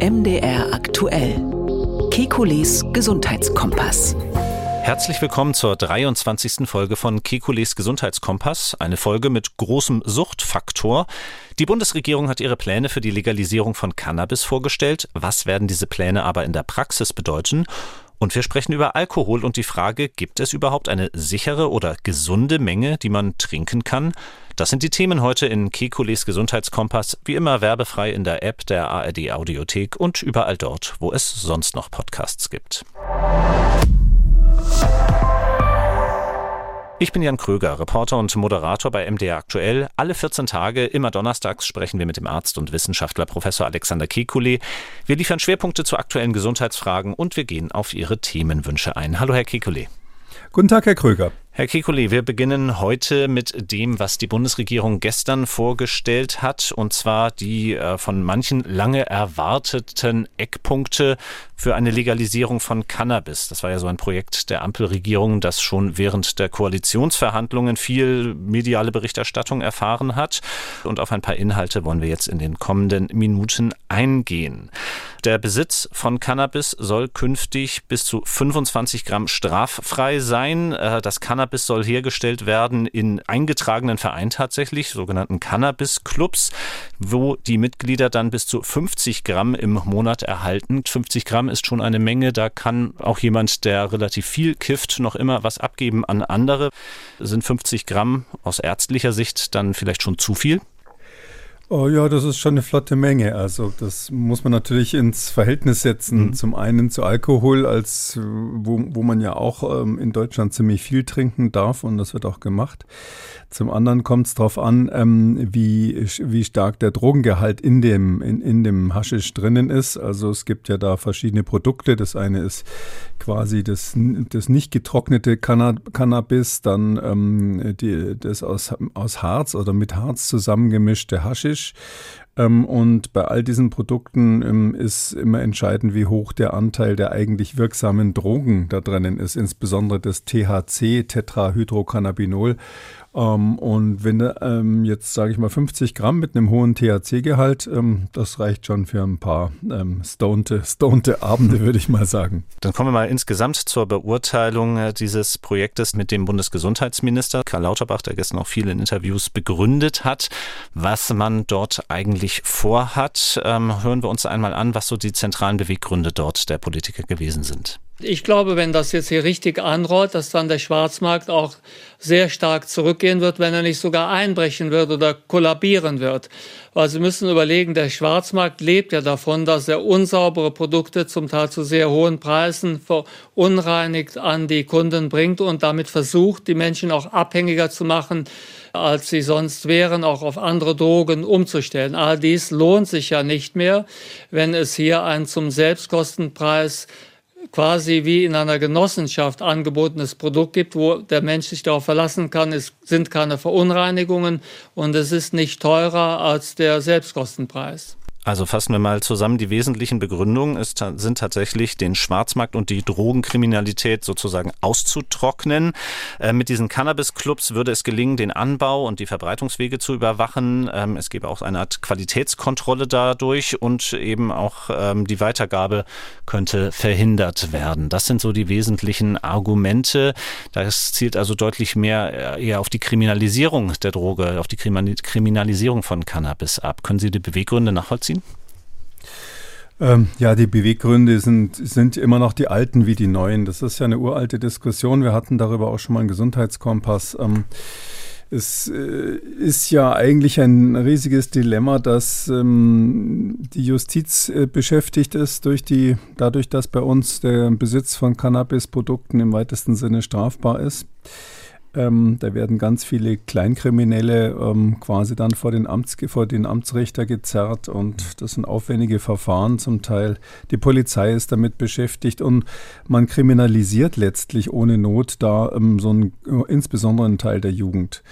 MDR aktuell. Kekules Gesundheitskompass. Herzlich willkommen zur 23. Folge von Kekules Gesundheitskompass, eine Folge mit großem Suchtfaktor. Die Bundesregierung hat ihre Pläne für die Legalisierung von Cannabis vorgestellt. Was werden diese Pläne aber in der Praxis bedeuten? Und wir sprechen über Alkohol und die Frage, gibt es überhaupt eine sichere oder gesunde Menge, die man trinken kann? Das sind die Themen heute in Kekules Gesundheitskompass, wie immer werbefrei in der App der ARD Audiothek und überall dort, wo es sonst noch Podcasts gibt. Ich bin Jan Kröger, Reporter und Moderator bei MDR Aktuell. Alle 14 Tage, immer donnerstags, sprechen wir mit dem Arzt und Wissenschaftler Professor Alexander Kekulé. Wir liefern Schwerpunkte zu aktuellen Gesundheitsfragen und wir gehen auf Ihre Themenwünsche ein. Hallo, Herr Kekulé. Guten Tag, Herr Kröger. Herr Kekulé, wir beginnen heute mit dem, was die Bundesregierung gestern vorgestellt hat, und zwar die äh, von manchen lange erwarteten Eckpunkte für eine Legalisierung von Cannabis. Das war ja so ein Projekt der Ampelregierung, das schon während der Koalitionsverhandlungen viel mediale Berichterstattung erfahren hat. Und auf ein paar Inhalte wollen wir jetzt in den kommenden Minuten eingehen. Der Besitz von Cannabis soll künftig bis zu 25 Gramm straffrei sein. Äh, das Cannabis soll hergestellt werden in eingetragenen Vereinen tatsächlich, sogenannten Cannabis-Clubs, wo die Mitglieder dann bis zu 50 Gramm im Monat erhalten. 50 Gramm ist schon eine Menge. Da kann auch jemand, der relativ viel kifft, noch immer was abgeben an andere. Sind 50 Gramm aus ärztlicher Sicht dann vielleicht schon zu viel? Oh ja, das ist schon eine flotte Menge. Also das muss man natürlich ins Verhältnis setzen. Mhm. Zum einen zu Alkohol, als wo, wo man ja auch ähm, in Deutschland ziemlich viel trinken darf und das wird auch gemacht. Zum anderen kommt es darauf an, ähm, wie, wie stark der Drogengehalt in dem, in, in dem Haschisch drinnen ist. Also es gibt ja da verschiedene Produkte. Das eine ist quasi das, das nicht getrocknete Cannabis, dann ähm, die, das aus, aus Harz oder mit Harz zusammengemischte Haschisch. Ähm, und bei all diesen Produkten ähm, ist immer entscheidend, wie hoch der Anteil der eigentlich wirksamen Drogen da drinnen ist, insbesondere das THC, Tetrahydrocannabinol. Ähm, und wenn ähm, jetzt, sage ich mal, 50 Gramm mit einem hohen THC-Gehalt, ähm, das reicht schon für ein paar ähm, stonte, stonte Abende, würde ich mal sagen. Dann kommen wir mal insgesamt zur Beurteilung äh, dieses Projektes mit dem Bundesgesundheitsminister Karl Lauterbach, der gestern auch viele Interviews begründet hat, was man dort eigentlich vorhat. Ähm, hören wir uns einmal an, was so die zentralen Beweggründe dort der Politiker gewesen sind. Ich glaube, wenn das jetzt hier richtig anrollt, dass dann der Schwarzmarkt auch sehr stark zurückgehen wird, wenn er nicht sogar einbrechen wird oder kollabieren wird. Weil Sie müssen überlegen, der Schwarzmarkt lebt ja davon, dass er unsaubere Produkte zum Teil zu sehr hohen Preisen verunreinigt an die Kunden bringt und damit versucht, die Menschen auch abhängiger zu machen, als sie sonst wären, auch auf andere Drogen umzustellen. All dies lohnt sich ja nicht mehr, wenn es hier ein zum Selbstkostenpreis quasi wie in einer Genossenschaft angebotenes Produkt gibt, wo der Mensch sich darauf verlassen kann, es sind keine Verunreinigungen und es ist nicht teurer als der Selbstkostenpreis. Also fassen wir mal zusammen, die wesentlichen Begründungen ist, sind tatsächlich, den Schwarzmarkt und die Drogenkriminalität sozusagen auszutrocknen. Äh, mit diesen Cannabis-Clubs würde es gelingen, den Anbau und die Verbreitungswege zu überwachen. Ähm, es gäbe auch eine Art Qualitätskontrolle dadurch und eben auch ähm, die Weitergabe könnte verhindert werden. Das sind so die wesentlichen Argumente. Das zielt also deutlich mehr äh, eher auf die Kriminalisierung der Droge, auf die Kriminalisierung von Cannabis ab. Können Sie die Beweggründe nachvollziehen? Ähm, ja, die Beweggründe sind, sind immer noch die alten wie die neuen. Das ist ja eine uralte Diskussion. Wir hatten darüber auch schon mal einen Gesundheitskompass. Ähm, es äh, ist ja eigentlich ein riesiges Dilemma, dass ähm, die Justiz äh, beschäftigt ist durch die, dadurch, dass bei uns der Besitz von Cannabisprodukten im weitesten Sinne strafbar ist. Ähm, da werden ganz viele Kleinkriminelle ähm, quasi dann vor den, Amts, vor den Amtsrichter gezerrt und das sind aufwendige Verfahren zum Teil. Die Polizei ist damit beschäftigt und man kriminalisiert letztlich ohne Not da ähm, so einen, insbesondere einen Teil der Jugend.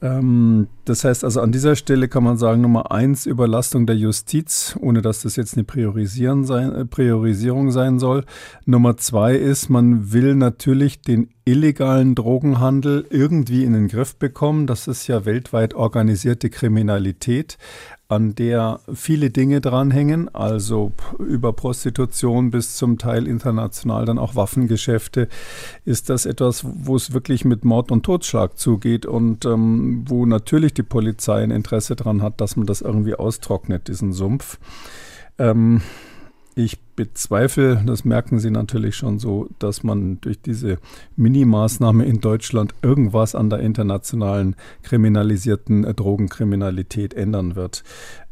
Ähm, das heißt also an dieser Stelle kann man sagen, Nummer eins, Überlastung der Justiz, ohne dass das jetzt eine Priorisieren sein, äh, Priorisierung sein soll. Nummer zwei ist, man will natürlich den illegalen Drogenhandel irgendwie in den Griff bekommen. Das ist ja weltweit organisierte Kriminalität. An der viele Dinge dranhängen, also über Prostitution bis zum Teil international dann auch Waffengeschäfte, ist das etwas, wo es wirklich mit Mord und Totschlag zugeht und ähm, wo natürlich die Polizei ein Interesse daran hat, dass man das irgendwie austrocknet, diesen Sumpf. Ähm, ich bezweifle, das merken Sie natürlich schon so, dass man durch diese Minimaßnahme in Deutschland irgendwas an der internationalen kriminalisierten äh, Drogenkriminalität ändern wird.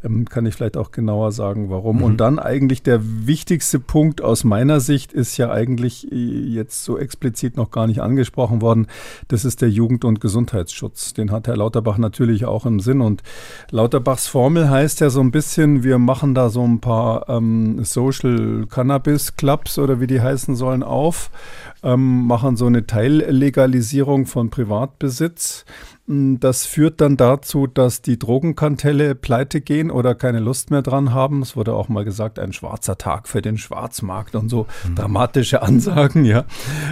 Ähm, kann ich vielleicht auch genauer sagen, warum. Mhm. Und dann eigentlich der wichtigste Punkt aus meiner Sicht ist ja eigentlich äh, jetzt so explizit noch gar nicht angesprochen worden. Das ist der Jugend- und Gesundheitsschutz. Den hat Herr Lauterbach natürlich auch im Sinn. Und Lauterbachs Formel heißt ja so ein bisschen, wir machen da so ein paar ähm, Social Cannabis Clubs oder wie die heißen sollen auf, ähm, machen so eine Teillegalisierung von Privatbesitz hm, das führt dann dazu, dass die Drogenkantelle pleite gehen oder keine Lust mehr dran haben. Es wurde auch mal gesagt, ein schwarzer Tag für den Schwarzmarkt und so mhm. dramatische Ansagen, ja.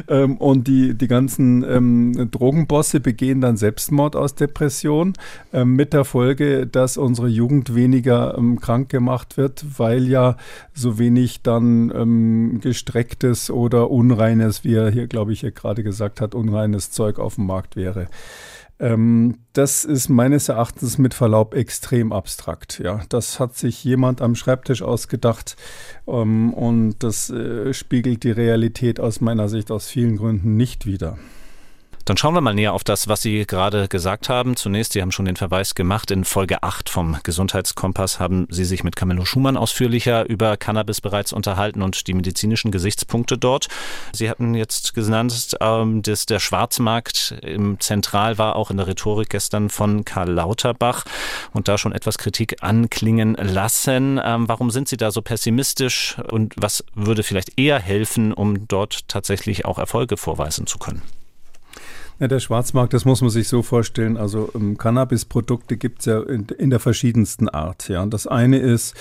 Ähm, und die, die ganzen ähm, Drogenbosse begehen dann Selbstmord aus Depression ähm, mit der Folge, dass unsere Jugend weniger ähm, krank gemacht wird, weil ja so wenig dann ähm, gestrecktes oder unreines, wie er hier, glaube ich, hier gerade gesagt hat, unreines Zeug auf dem Markt wäre. Ähm, das ist meines Erachtens mit Verlaub extrem abstrakt. Ja, das hat sich jemand am Schreibtisch ausgedacht ähm, und das äh, spiegelt die Realität aus meiner Sicht aus vielen Gründen nicht wider. Dann schauen wir mal näher auf das, was Sie gerade gesagt haben. Zunächst, Sie haben schon den Verweis gemacht. In Folge 8 vom Gesundheitskompass haben Sie sich mit Camillo Schumann ausführlicher über Cannabis bereits unterhalten und die medizinischen Gesichtspunkte dort. Sie hatten jetzt genannt, ähm, dass der Schwarzmarkt im zentral war, auch in der Rhetorik gestern von Karl Lauterbach und da schon etwas Kritik anklingen lassen. Ähm, warum sind Sie da so pessimistisch und was würde vielleicht eher helfen, um dort tatsächlich auch Erfolge vorweisen zu können? Ja, der Schwarzmarkt, das muss man sich so vorstellen. Also ähm, Cannabisprodukte gibt es ja in, in, der verschiedensten Art. Ja. Das eine ist,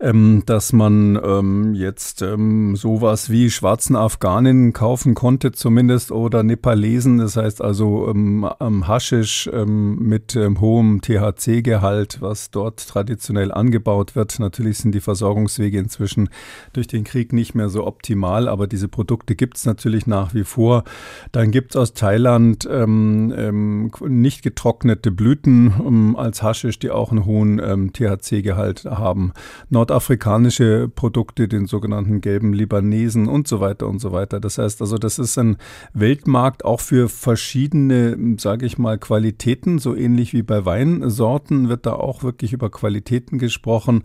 ähm, dass man ähm, jetzt ähm, sowas wie schwarzen Afghanen kaufen konnte, zumindest, oder Nepalesen. Das heißt also ähm, Haschisch ähm, mit hohem THC-Gehalt, was dort traditionell angebaut wird. Natürlich sind die Versorgungswege inzwischen durch den Krieg nicht mehr so optimal, aber diese Produkte gibt es natürlich nach wie vor. Dann gibt es aus Thailand und ähm, ähm, nicht getrocknete Blüten ähm, als Haschisch, die auch einen hohen ähm, THC-Gehalt haben. Nordafrikanische Produkte, den sogenannten gelben Libanesen und so weiter und so weiter. Das heißt also, das ist ein Weltmarkt auch für verschiedene, sage ich mal, Qualitäten, so ähnlich wie bei Weinsorten wird da auch wirklich über Qualitäten gesprochen,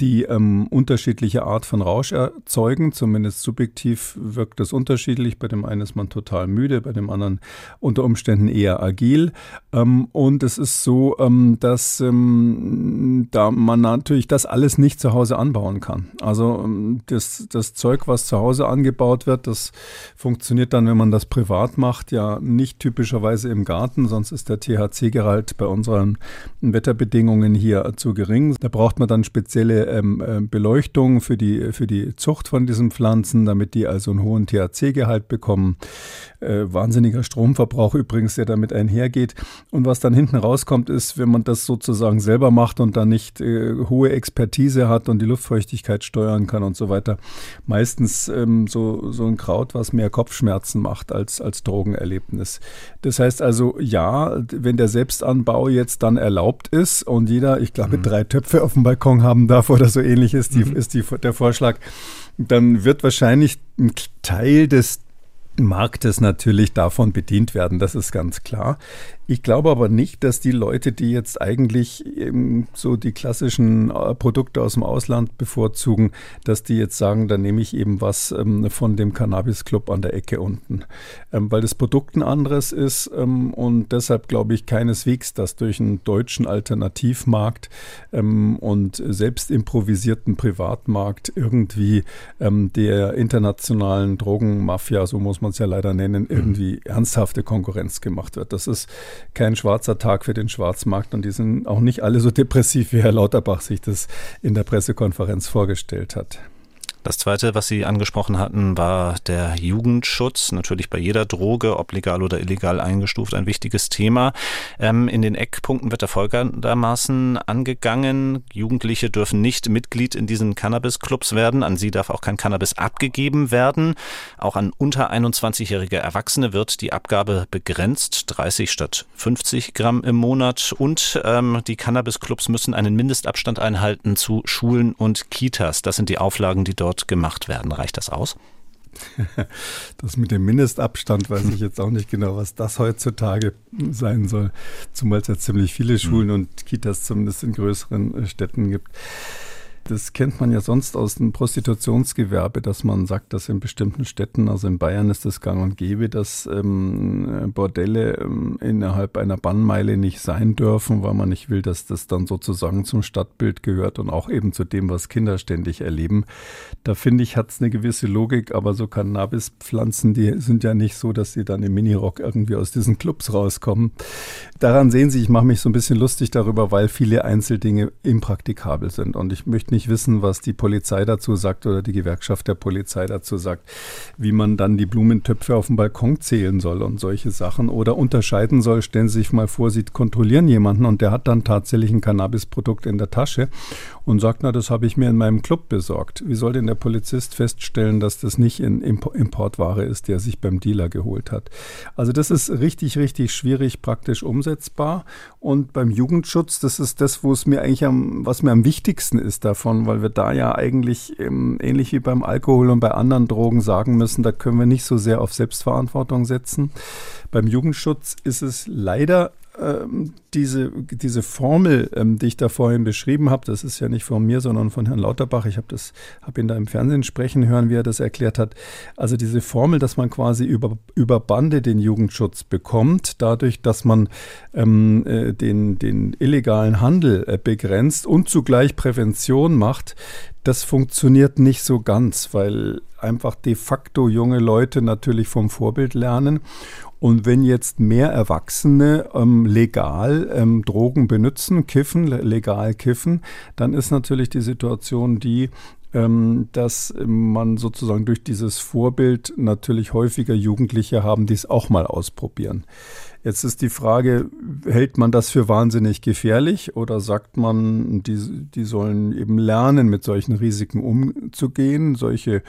die ähm, unterschiedliche Art von Rausch erzeugen. Zumindest subjektiv wirkt das unterschiedlich. Bei dem einen ist man total müde, bei dem anderen unter Umständen eher agil. Ähm, und es ist so, ähm, dass ähm, da man natürlich das alles nicht zu Hause anbauen kann. Also ähm, das, das Zeug, was zu Hause angebaut wird, das funktioniert dann, wenn man das privat macht, ja nicht typischerweise im Garten, sonst ist der THC-Gehalt bei unseren Wetterbedingungen hier zu gering. Da braucht man dann spezielle ähm, äh, Beleuchtung für die, für die Zucht von diesen Pflanzen, damit die also einen hohen THC-Gehalt bekommen. Äh, wahnsinniger Stromverbrauch übrigens, der damit einhergeht. Und was dann hinten rauskommt, ist, wenn man das sozusagen selber macht und dann nicht äh, hohe Expertise hat und die Luftfeuchtigkeit steuern kann und so weiter, meistens ähm, so, so ein Kraut, was mehr Kopfschmerzen macht als, als Drogenerlebnis. Das heißt also, ja, wenn der Selbstanbau jetzt dann erlaubt ist und jeder, ich glaube, mhm. drei Töpfe auf dem Balkon haben darf oder so ähnlich ist, die, mhm. ist die, der Vorschlag, dann wird wahrscheinlich ein Teil des Marktes natürlich davon bedient werden, das ist ganz klar. Ich glaube aber nicht, dass die Leute, die jetzt eigentlich so die klassischen äh, Produkte aus dem Ausland bevorzugen, dass die jetzt sagen, da nehme ich eben was ähm, von dem Cannabis Club an der Ecke unten. Ähm, weil das Produkt ein anderes ist ähm, und deshalb glaube ich keineswegs, dass durch einen deutschen Alternativmarkt und selbst improvisierten Privatmarkt irgendwie der internationalen Drogenmafia, so muss man es ja leider nennen, irgendwie ernsthafte Konkurrenz gemacht wird. Das ist kein schwarzer Tag für den Schwarzmarkt und die sind auch nicht alle so depressiv, wie Herr Lauterbach sich das in der Pressekonferenz vorgestellt hat. Das Zweite, was Sie angesprochen hatten, war der Jugendschutz. Natürlich bei jeder Droge, ob legal oder illegal eingestuft, ein wichtiges Thema. Ähm, in den Eckpunkten wird er folgendermaßen angegangen. Jugendliche dürfen nicht Mitglied in diesen Cannabis-Clubs werden. An sie darf auch kein Cannabis abgegeben werden. Auch an unter 21-jährige Erwachsene wird die Abgabe begrenzt, 30 statt 50 Gramm im Monat. Und ähm, die Cannabis-Clubs müssen einen Mindestabstand einhalten zu Schulen und Kitas. Das sind die Auflagen, die dort dort gemacht werden. Reicht das aus? Das mit dem Mindestabstand weiß ich jetzt auch nicht genau, was das heutzutage sein soll, zumal es ja ziemlich viele Schulen mhm. und Kitas zumindest in größeren Städten gibt. Das kennt man ja sonst aus dem Prostitutionsgewerbe, dass man sagt, dass in bestimmten Städten, also in Bayern ist das gang und gäbe, dass ähm, Bordelle ähm, innerhalb einer Bannmeile nicht sein dürfen, weil man nicht will, dass das dann sozusagen zum Stadtbild gehört und auch eben zu dem, was Kinder ständig erleben. Da finde ich, hat es eine gewisse Logik, aber so Cannabispflanzen, die sind ja nicht so, dass sie dann im Minirock irgendwie aus diesen Clubs rauskommen. Daran sehen Sie, ich mache mich so ein bisschen lustig darüber, weil viele Einzeldinge impraktikabel sind und ich möchte nicht wissen, was die Polizei dazu sagt oder die Gewerkschaft der Polizei dazu sagt, wie man dann die Blumentöpfe auf dem Balkon zählen soll und solche Sachen oder unterscheiden soll. Stellen Sie sich mal vor, Sie kontrollieren jemanden und der hat dann tatsächlich ein Cannabisprodukt in der Tasche und sagt, na, das habe ich mir in meinem Club besorgt. Wie soll denn der Polizist feststellen, dass das nicht in Importware ist, der sich beim Dealer geholt hat? Also das ist richtig, richtig schwierig praktisch umsetzbar. Und beim Jugendschutz, das ist das, wo es mir eigentlich am, was mir am wichtigsten ist davon, weil wir da ja eigentlich ähm, ähnlich wie beim Alkohol und bei anderen Drogen sagen müssen, da können wir nicht so sehr auf Selbstverantwortung setzen. Beim Jugendschutz ist es leider ähm, diese, diese Formel, ähm, die ich da vorhin beschrieben habe, das ist ja nicht von mir, sondern von Herrn Lauterbach. Ich habe habe ihn da im Fernsehen sprechen hören, wie er das erklärt hat. Also diese Formel, dass man quasi über, über Bande den Jugendschutz bekommt, dadurch, dass man ähm, äh, den, den illegalen Handel äh, begrenzt und zugleich Prävention macht, das funktioniert nicht so ganz, weil einfach de facto junge Leute natürlich vom Vorbild lernen und wenn jetzt mehr Erwachsene ähm, legal ähm, Drogen benutzen, kiffen, legal kiffen, dann ist natürlich die Situation die, ähm, dass man sozusagen durch dieses Vorbild natürlich häufiger Jugendliche haben, die es auch mal ausprobieren. Jetzt ist die Frage, hält man das für wahnsinnig gefährlich oder sagt man, die, die sollen eben lernen, mit solchen Risiken umzugehen? Solche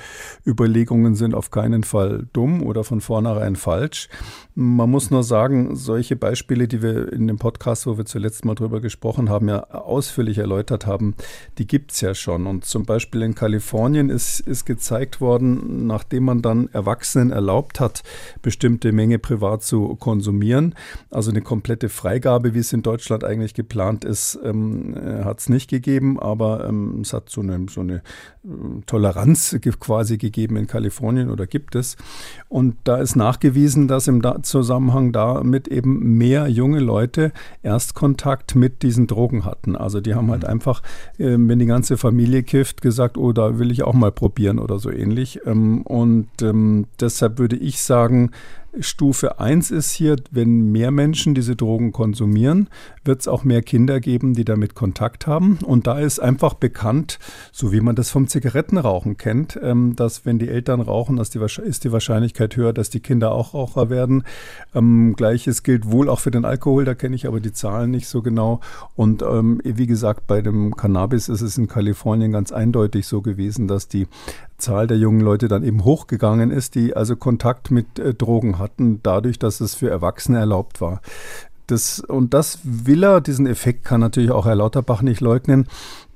Überlegungen sind auf keinen Fall dumm oder von vornherein falsch. Man muss nur sagen, solche Beispiele, die wir in dem Podcast, wo wir zuletzt mal drüber gesprochen haben, ja ausführlich erläutert haben, die gibt es ja schon. Und zum Beispiel in Kalifornien ist, ist gezeigt worden, nachdem man dann Erwachsenen erlaubt hat, bestimmte Menge privat zu konsumieren, Jahren. Also eine komplette Freigabe, wie es in Deutschland eigentlich geplant ist, ähm, äh, hat es nicht gegeben, aber ähm, es hat so eine, so eine äh, Toleranz quasi gegeben in Kalifornien oder gibt es. Und da ist nachgewiesen, dass im Zusammenhang damit eben mehr junge Leute Erstkontakt mit diesen Drogen hatten. Also die haben halt mhm. einfach, äh, wenn die ganze Familie kifft, gesagt, oh, da will ich auch mal probieren oder so ähnlich. Ähm, und ähm, deshalb würde ich sagen, Stufe 1 ist hier, wenn mehr Menschen diese Drogen konsumieren, wird es auch mehr Kinder geben, die damit Kontakt haben. Und da ist einfach bekannt, so wie man das vom Zigarettenrauchen kennt, ähm, dass wenn die Eltern rauchen, dass die, ist die Wahrscheinlichkeit höher, dass die Kinder auch Raucher werden. Ähm, Gleiches gilt wohl auch für den Alkohol, da kenne ich aber die Zahlen nicht so genau. Und ähm, wie gesagt, bei dem Cannabis ist es in Kalifornien ganz eindeutig so gewesen, dass die Zahl der jungen Leute dann eben hochgegangen ist, die also Kontakt mit äh, Drogen hatten, dadurch, dass es für Erwachsene erlaubt war. Das, und das will er, diesen Effekt kann natürlich auch Herr Lauterbach nicht leugnen,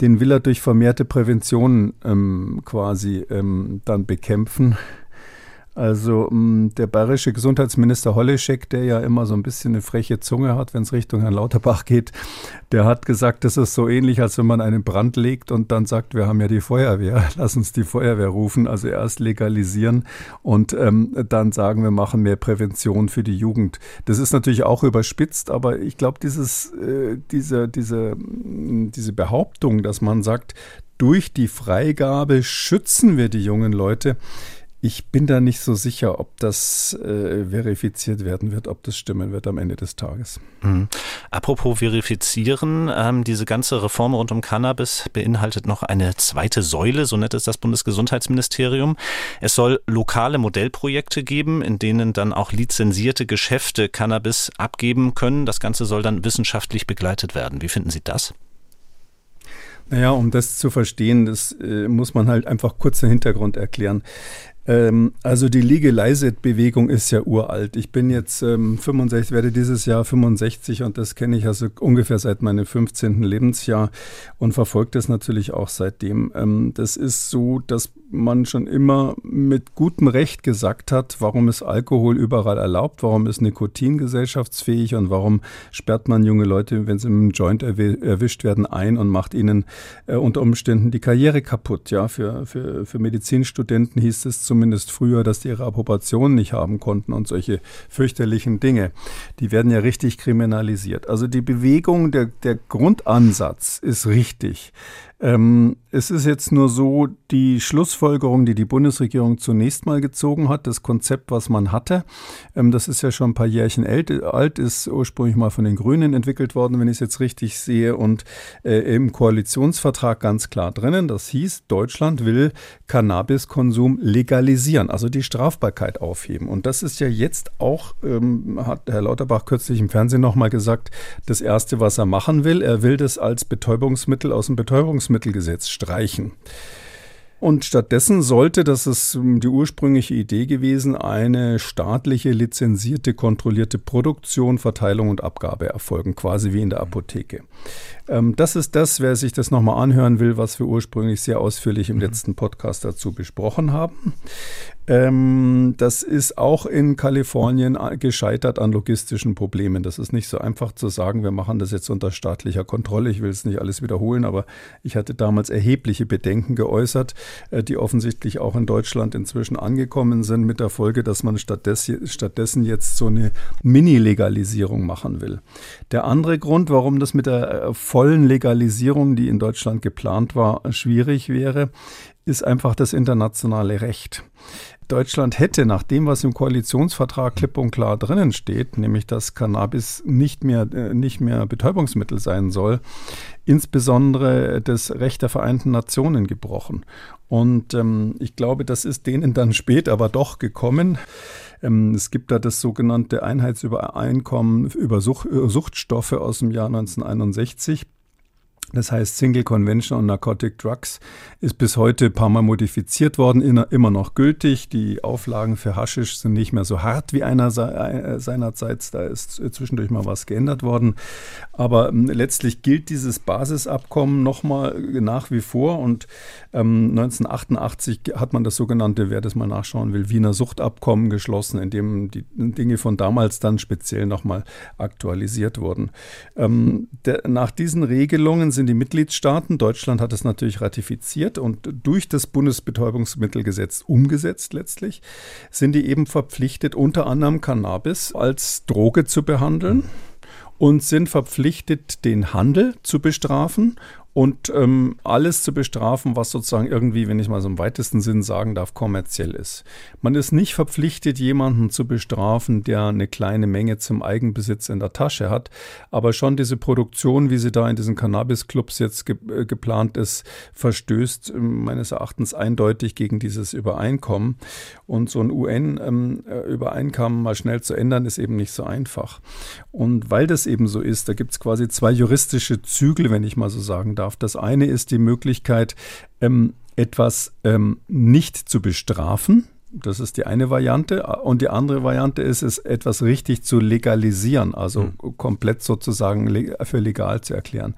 den will er durch vermehrte Prävention ähm, quasi ähm, dann bekämpfen. Also mm, der bayerische Gesundheitsminister Holleschek, der ja immer so ein bisschen eine freche Zunge hat, wenn es Richtung Herrn Lauterbach geht, der hat gesagt, das ist so ähnlich, als wenn man einen Brand legt und dann sagt, wir haben ja die Feuerwehr, lass uns die Feuerwehr rufen. Also erst legalisieren und ähm, dann sagen, wir machen mehr Prävention für die Jugend. Das ist natürlich auch überspitzt, aber ich glaube, dieses, äh, diese, diese, mm, diese Behauptung, dass man sagt, durch die Freigabe schützen wir die jungen Leute, ich bin da nicht so sicher, ob das äh, verifiziert werden wird, ob das stimmen wird am Ende des Tages. Mhm. Apropos verifizieren, ähm, diese ganze Reform rund um Cannabis beinhaltet noch eine zweite Säule, so nennt es das Bundesgesundheitsministerium. Es soll lokale Modellprojekte geben, in denen dann auch lizenzierte Geschäfte Cannabis abgeben können. Das Ganze soll dann wissenschaftlich begleitet werden. Wie finden Sie das? Naja, um das zu verstehen, das äh, muss man halt einfach kurz den Hintergrund erklären. Ähm, also die Legalize-Bewegung ist ja uralt. Ich bin jetzt ähm, 65, werde dieses Jahr 65 und das kenne ich also ungefähr seit meinem 15. Lebensjahr und verfolge das natürlich auch seitdem. Ähm, das ist so, dass man schon immer mit gutem Recht gesagt hat, warum ist Alkohol überall erlaubt, warum ist Nikotin gesellschaftsfähig und warum sperrt man junge Leute, wenn sie einem Joint erwischt werden, ein und macht ihnen äh, unter Umständen die Karriere kaputt. Ja, für, für, für Medizinstudenten hieß es zumindest früher, dass die ihre Approbation nicht haben konnten und solche fürchterlichen Dinge. Die werden ja richtig kriminalisiert. Also die Bewegung, der, der Grundansatz ist richtig. Ähm, es ist jetzt nur so, die Schlussfolgerung, die die Bundesregierung zunächst mal gezogen hat, das Konzept, was man hatte, ähm, das ist ja schon ein paar Jährchen alt, ist ursprünglich mal von den Grünen entwickelt worden, wenn ich es jetzt richtig sehe, und äh, im Koalitionsvertrag ganz klar drinnen. Das hieß, Deutschland will Cannabiskonsum legalisieren, also die Strafbarkeit aufheben. Und das ist ja jetzt auch, ähm, hat Herr Lauterbach kürzlich im Fernsehen nochmal gesagt, das Erste, was er machen will. Er will das als Betäubungsmittel aus dem Betäubungsmittel Nahrungsmittelgesetz streichen. Und stattdessen sollte, das ist die ursprüngliche Idee gewesen, eine staatliche, lizenzierte, kontrollierte Produktion, Verteilung und Abgabe erfolgen, quasi wie in der Apotheke. Ähm, das ist das, wer sich das nochmal anhören will, was wir ursprünglich sehr ausführlich im mhm. letzten Podcast dazu besprochen haben. Ähm, das ist auch in Kalifornien gescheitert an logistischen Problemen. Das ist nicht so einfach zu sagen, wir machen das jetzt unter staatlicher Kontrolle. Ich will es nicht alles wiederholen, aber ich hatte damals erhebliche Bedenken geäußert, äh, die offensichtlich auch in Deutschland inzwischen angekommen sind, mit der Folge, dass man stattdessen jetzt so eine Mini-Legalisierung machen will. Der andere Grund, warum das mit der äh, vollen Legalisierung, die in Deutschland geplant war, schwierig wäre, ist einfach das internationale Recht. Deutschland hätte nach dem, was im Koalitionsvertrag klipp und klar drinnen steht, nämlich dass Cannabis nicht mehr, äh, nicht mehr Betäubungsmittel sein soll, insbesondere das Recht der Vereinten Nationen gebrochen. Und ähm, ich glaube, das ist denen dann spät aber doch gekommen. Ähm, es gibt da das sogenannte Einheitsübereinkommen über Such, äh, Suchtstoffe aus dem Jahr 1961. Das heißt, Single Convention on Narcotic Drugs ist bis heute ein paar Mal modifiziert worden, immer noch gültig. Die Auflagen für Haschisch sind nicht mehr so hart wie einer äh, seinerzeit. Da ist zwischendurch mal was geändert worden. Aber ähm, letztlich gilt dieses Basisabkommen nochmal nach wie vor. Und ähm, 1988 hat man das sogenannte, wer das mal nachschauen will, Wiener Suchtabkommen geschlossen, in dem die Dinge von damals dann speziell nochmal aktualisiert wurden. Ähm, nach diesen Regelungen sind die Mitgliedstaaten, Deutschland hat es natürlich ratifiziert und durch das Bundesbetäubungsmittelgesetz umgesetzt letztlich, sind die eben verpflichtet, unter anderem Cannabis als Droge zu behandeln und sind verpflichtet, den Handel zu bestrafen und ähm, alles zu bestrafen, was sozusagen irgendwie, wenn ich mal so im weitesten Sinn sagen darf, kommerziell ist. Man ist nicht verpflichtet, jemanden zu bestrafen, der eine kleine Menge zum Eigenbesitz in der Tasche hat, aber schon diese Produktion, wie sie da in diesen Cannabis-Clubs jetzt ge äh, geplant ist, verstößt äh, meines Erachtens eindeutig gegen dieses Übereinkommen. Und so ein UN-Übereinkommen ähm, mal schnell zu ändern, ist eben nicht so einfach. Und weil das eben so ist, da gibt es quasi zwei juristische Zügel, wenn ich mal so sagen darf darf. Das eine ist die Möglichkeit, ähm, etwas ähm, nicht zu bestrafen. Das ist die eine Variante. Und die andere Variante ist es, etwas richtig zu legalisieren, also mhm. komplett sozusagen für legal zu erklären.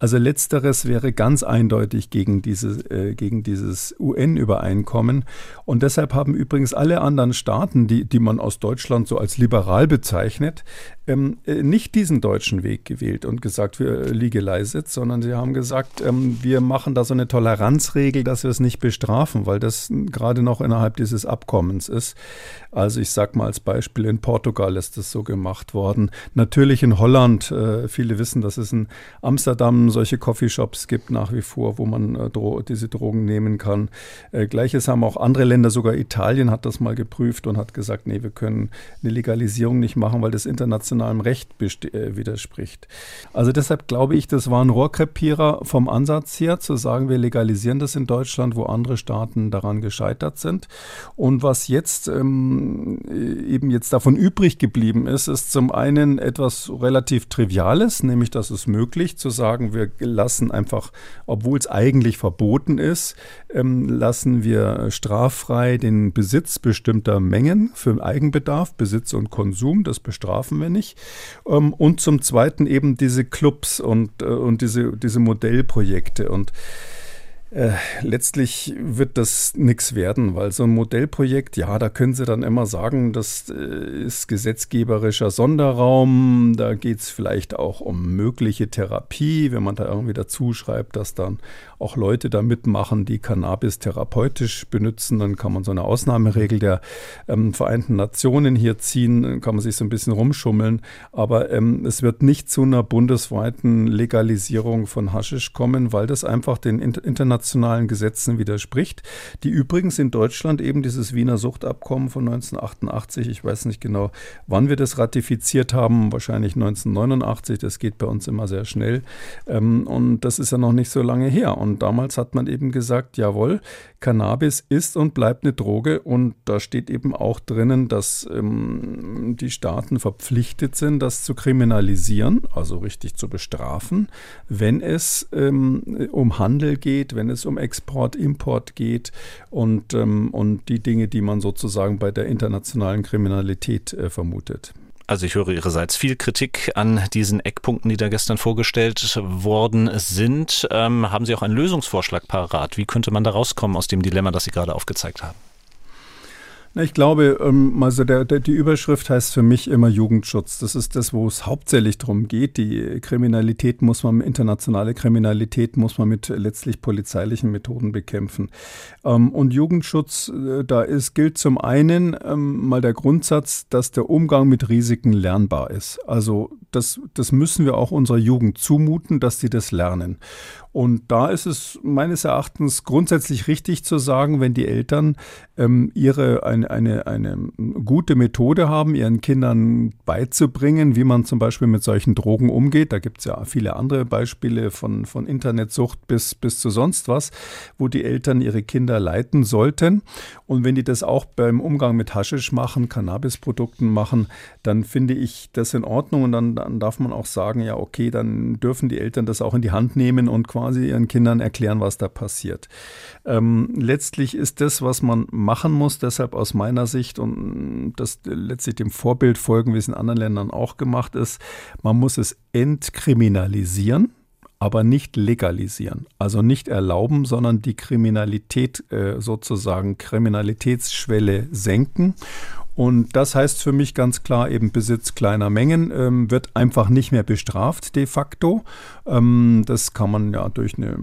Also letzteres wäre ganz eindeutig gegen, diese, äh, gegen dieses UN-Übereinkommen. Und deshalb haben übrigens alle anderen Staaten, die, die man aus Deutschland so als liberal bezeichnet, ähm, äh, nicht diesen deutschen Weg gewählt und gesagt, wir legalize sondern sie haben gesagt, ähm, wir machen da so eine Toleranzregel, dass wir es nicht bestrafen, weil das gerade noch innerhalb dieses Abkommens ist. Also ich sage mal als Beispiel, in Portugal ist das so gemacht worden. Natürlich in Holland, äh, viele wissen, das ist in Amsterdam solche Coffeeshops gibt nach wie vor, wo man äh, Dro diese Drogen nehmen kann. Äh, Gleiches haben auch andere Länder, sogar Italien hat das mal geprüft und hat gesagt, nee, wir können eine Legalisierung nicht machen, weil das internationalem Recht äh, widerspricht. Also deshalb glaube ich, das war ein Rohrkrepierer vom Ansatz her, zu sagen, wir legalisieren das in Deutschland, wo andere Staaten daran gescheitert sind. Und was jetzt ähm, eben jetzt davon übrig geblieben ist, ist zum einen etwas relativ Triviales, nämlich dass es möglich zu sagen, wir lassen einfach, obwohl es eigentlich verboten ist, ähm, lassen wir straffrei den Besitz bestimmter Mengen für Eigenbedarf, Besitz und Konsum, das bestrafen wir nicht. Ähm, und zum Zweiten eben diese Clubs und, äh, und diese, diese Modellprojekte. Und äh, letztlich wird das nichts werden, weil so ein Modellprojekt, ja, da können Sie dann immer sagen, das äh, ist gesetzgeberischer Sonderraum, da geht es vielleicht auch um mögliche Therapie, wenn man da irgendwie dazu schreibt, dass dann auch Leute da mitmachen, die Cannabis therapeutisch benutzen, dann kann man so eine Ausnahmeregel der ähm, Vereinten Nationen hier ziehen, dann kann man sich so ein bisschen rumschummeln, aber ähm, es wird nicht zu einer bundesweiten Legalisierung von Haschisch kommen, weil das einfach den internationalen internationalen Gesetzen widerspricht, die übrigens in Deutschland eben dieses Wiener Suchtabkommen von 1988, ich weiß nicht genau, wann wir das ratifiziert haben, wahrscheinlich 1989, das geht bei uns immer sehr schnell. Ähm, und das ist ja noch nicht so lange her. Und damals hat man eben gesagt, jawohl, Cannabis ist und bleibt eine Droge und da steht eben auch drinnen, dass ähm, die Staaten verpflichtet sind, das zu kriminalisieren, also richtig zu bestrafen, wenn es ähm, um Handel geht, wenn es um Export, Import geht und, ähm, und die Dinge, die man sozusagen bei der internationalen Kriminalität äh, vermutet. Also ich höre Ihrerseits viel Kritik an diesen Eckpunkten, die da gestern vorgestellt worden sind. Ähm, haben Sie auch einen Lösungsvorschlag parat? Wie könnte man da rauskommen aus dem Dilemma, das Sie gerade aufgezeigt haben? Ich glaube, ähm, also der, der, die Überschrift heißt für mich immer Jugendschutz. Das ist das, wo es hauptsächlich darum geht. Die Kriminalität muss man, internationale Kriminalität muss man mit letztlich polizeilichen Methoden bekämpfen. Ähm, und Jugendschutz, äh, da ist, gilt zum einen ähm, mal der Grundsatz, dass der Umgang mit Risiken lernbar ist. Also das, das müssen wir auch unserer Jugend zumuten, dass sie das lernen. Und da ist es meines Erachtens grundsätzlich richtig zu sagen, wenn die Eltern ähm, ihre eine, eine, eine gute Methode haben, ihren Kindern beizubringen, wie man zum Beispiel mit solchen Drogen umgeht. Da gibt es ja viele andere Beispiele von, von Internetsucht bis, bis zu sonst was, wo die Eltern ihre Kinder leiten sollten. Und wenn die das auch beim Umgang mit Haschisch machen, Cannabisprodukten machen, dann finde ich das in Ordnung und dann, dann darf man auch sagen, ja, okay, dann dürfen die Eltern das auch in die Hand nehmen und quasi quasi ihren Kindern erklären, was da passiert. Ähm, letztlich ist das, was man machen muss, deshalb aus meiner Sicht und das letztlich dem Vorbild folgen, wie es in anderen Ländern auch gemacht ist, man muss es entkriminalisieren aber nicht legalisieren. Also nicht erlauben, sondern die Kriminalität äh, sozusagen, Kriminalitätsschwelle senken und das heißt für mich ganz klar eben Besitz kleiner Mengen ähm, wird einfach nicht mehr bestraft de facto. Ähm, das kann man ja durch eine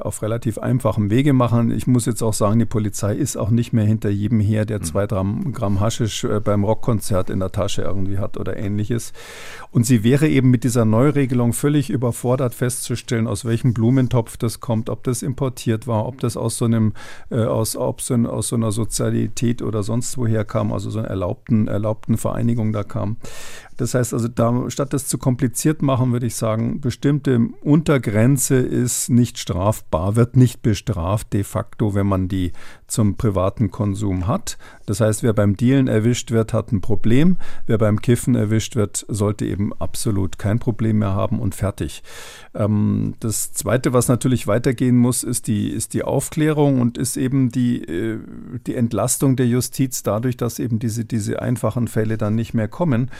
auf relativ einfachem Wege machen. Ich muss jetzt auch sagen, die Polizei ist auch nicht mehr hinter jedem her, der hm. zwei Gramm, Gramm Haschisch äh, beim Rockkonzert in der Tasche irgendwie hat oder ähnliches. Und sie wäre eben mit dieser Neuregelung völlig überfordert festzustellen, aus welchem Blumentopf das kommt, ob das importiert war, ob das aus so einem, äh, aus, ob so, aus so einer Sozialität oder sonst woher kam, also so einer erlaubten, erlaubten Vereinigung da kam. Das heißt also, da, statt das zu kompliziert machen, würde ich sagen, bestimmte Untergrenze ist nicht strafbar, wird nicht bestraft de facto, wenn man die zum privaten Konsum hat. Das heißt, wer beim Dealen erwischt wird, hat ein Problem. Wer beim Kiffen erwischt wird, sollte eben absolut kein Problem mehr haben und fertig. Ähm, das Zweite, was natürlich weitergehen muss, ist die, ist die Aufklärung und ist eben die, äh, die Entlastung der Justiz dadurch, dass eben diese, diese einfachen Fälle dann nicht mehr kommen.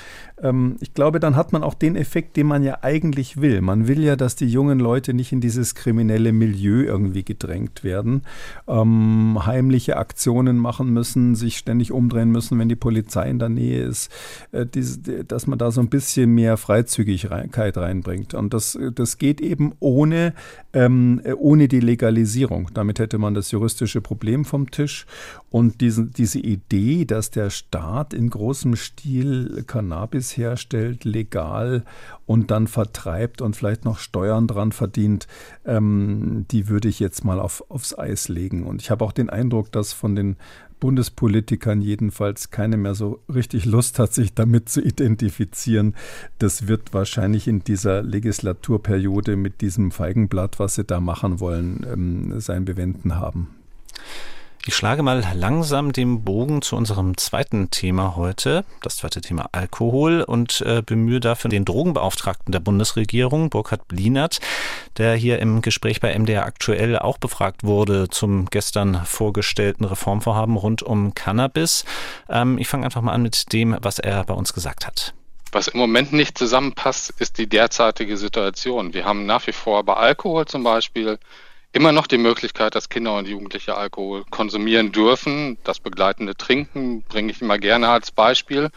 Ähm, ich glaube, dann hat man auch den Effekt, den man ja eigentlich will. Man will ja, dass die jungen Leute nicht in dieses kriminelle Milieu irgendwie gedrängt werden. Ähm, heimliche Aktionen machen müssen, sich ständig umdrehen müssen, wenn die Polizei in der Nähe ist, äh, dass man da so ein bisschen mehr Freizügigkeit reinbringt. Und das, das geht eben ohne, ähm, ohne die Legalisierung. Damit hätte man das juristische Problem vom Tisch. Und diese, diese Idee, dass der, Staat in großem Stil Cannabis herstellt, legal und dann vertreibt und vielleicht noch Steuern dran verdient, ähm, die würde ich jetzt mal auf, aufs Eis legen. Und ich habe auch den Eindruck, dass von den Bundespolitikern jedenfalls keine mehr so richtig Lust hat, sich damit zu identifizieren. Das wird wahrscheinlich in dieser Legislaturperiode mit diesem Feigenblatt, was sie da machen wollen, ähm, sein Bewenden haben. Ich schlage mal langsam den Bogen zu unserem zweiten Thema heute, das zweite Thema Alkohol, und äh, bemühe dafür den Drogenbeauftragten der Bundesregierung, Burkhard Blinert, der hier im Gespräch bei MDR aktuell auch befragt wurde zum gestern vorgestellten Reformvorhaben rund um Cannabis. Ähm, ich fange einfach mal an mit dem, was er bei uns gesagt hat. Was im Moment nicht zusammenpasst, ist die derzeitige Situation. Wir haben nach wie vor bei Alkohol zum Beispiel immer noch die Möglichkeit, dass Kinder und Jugendliche Alkohol konsumieren dürfen. Das begleitende Trinken bringe ich immer gerne als Beispiel.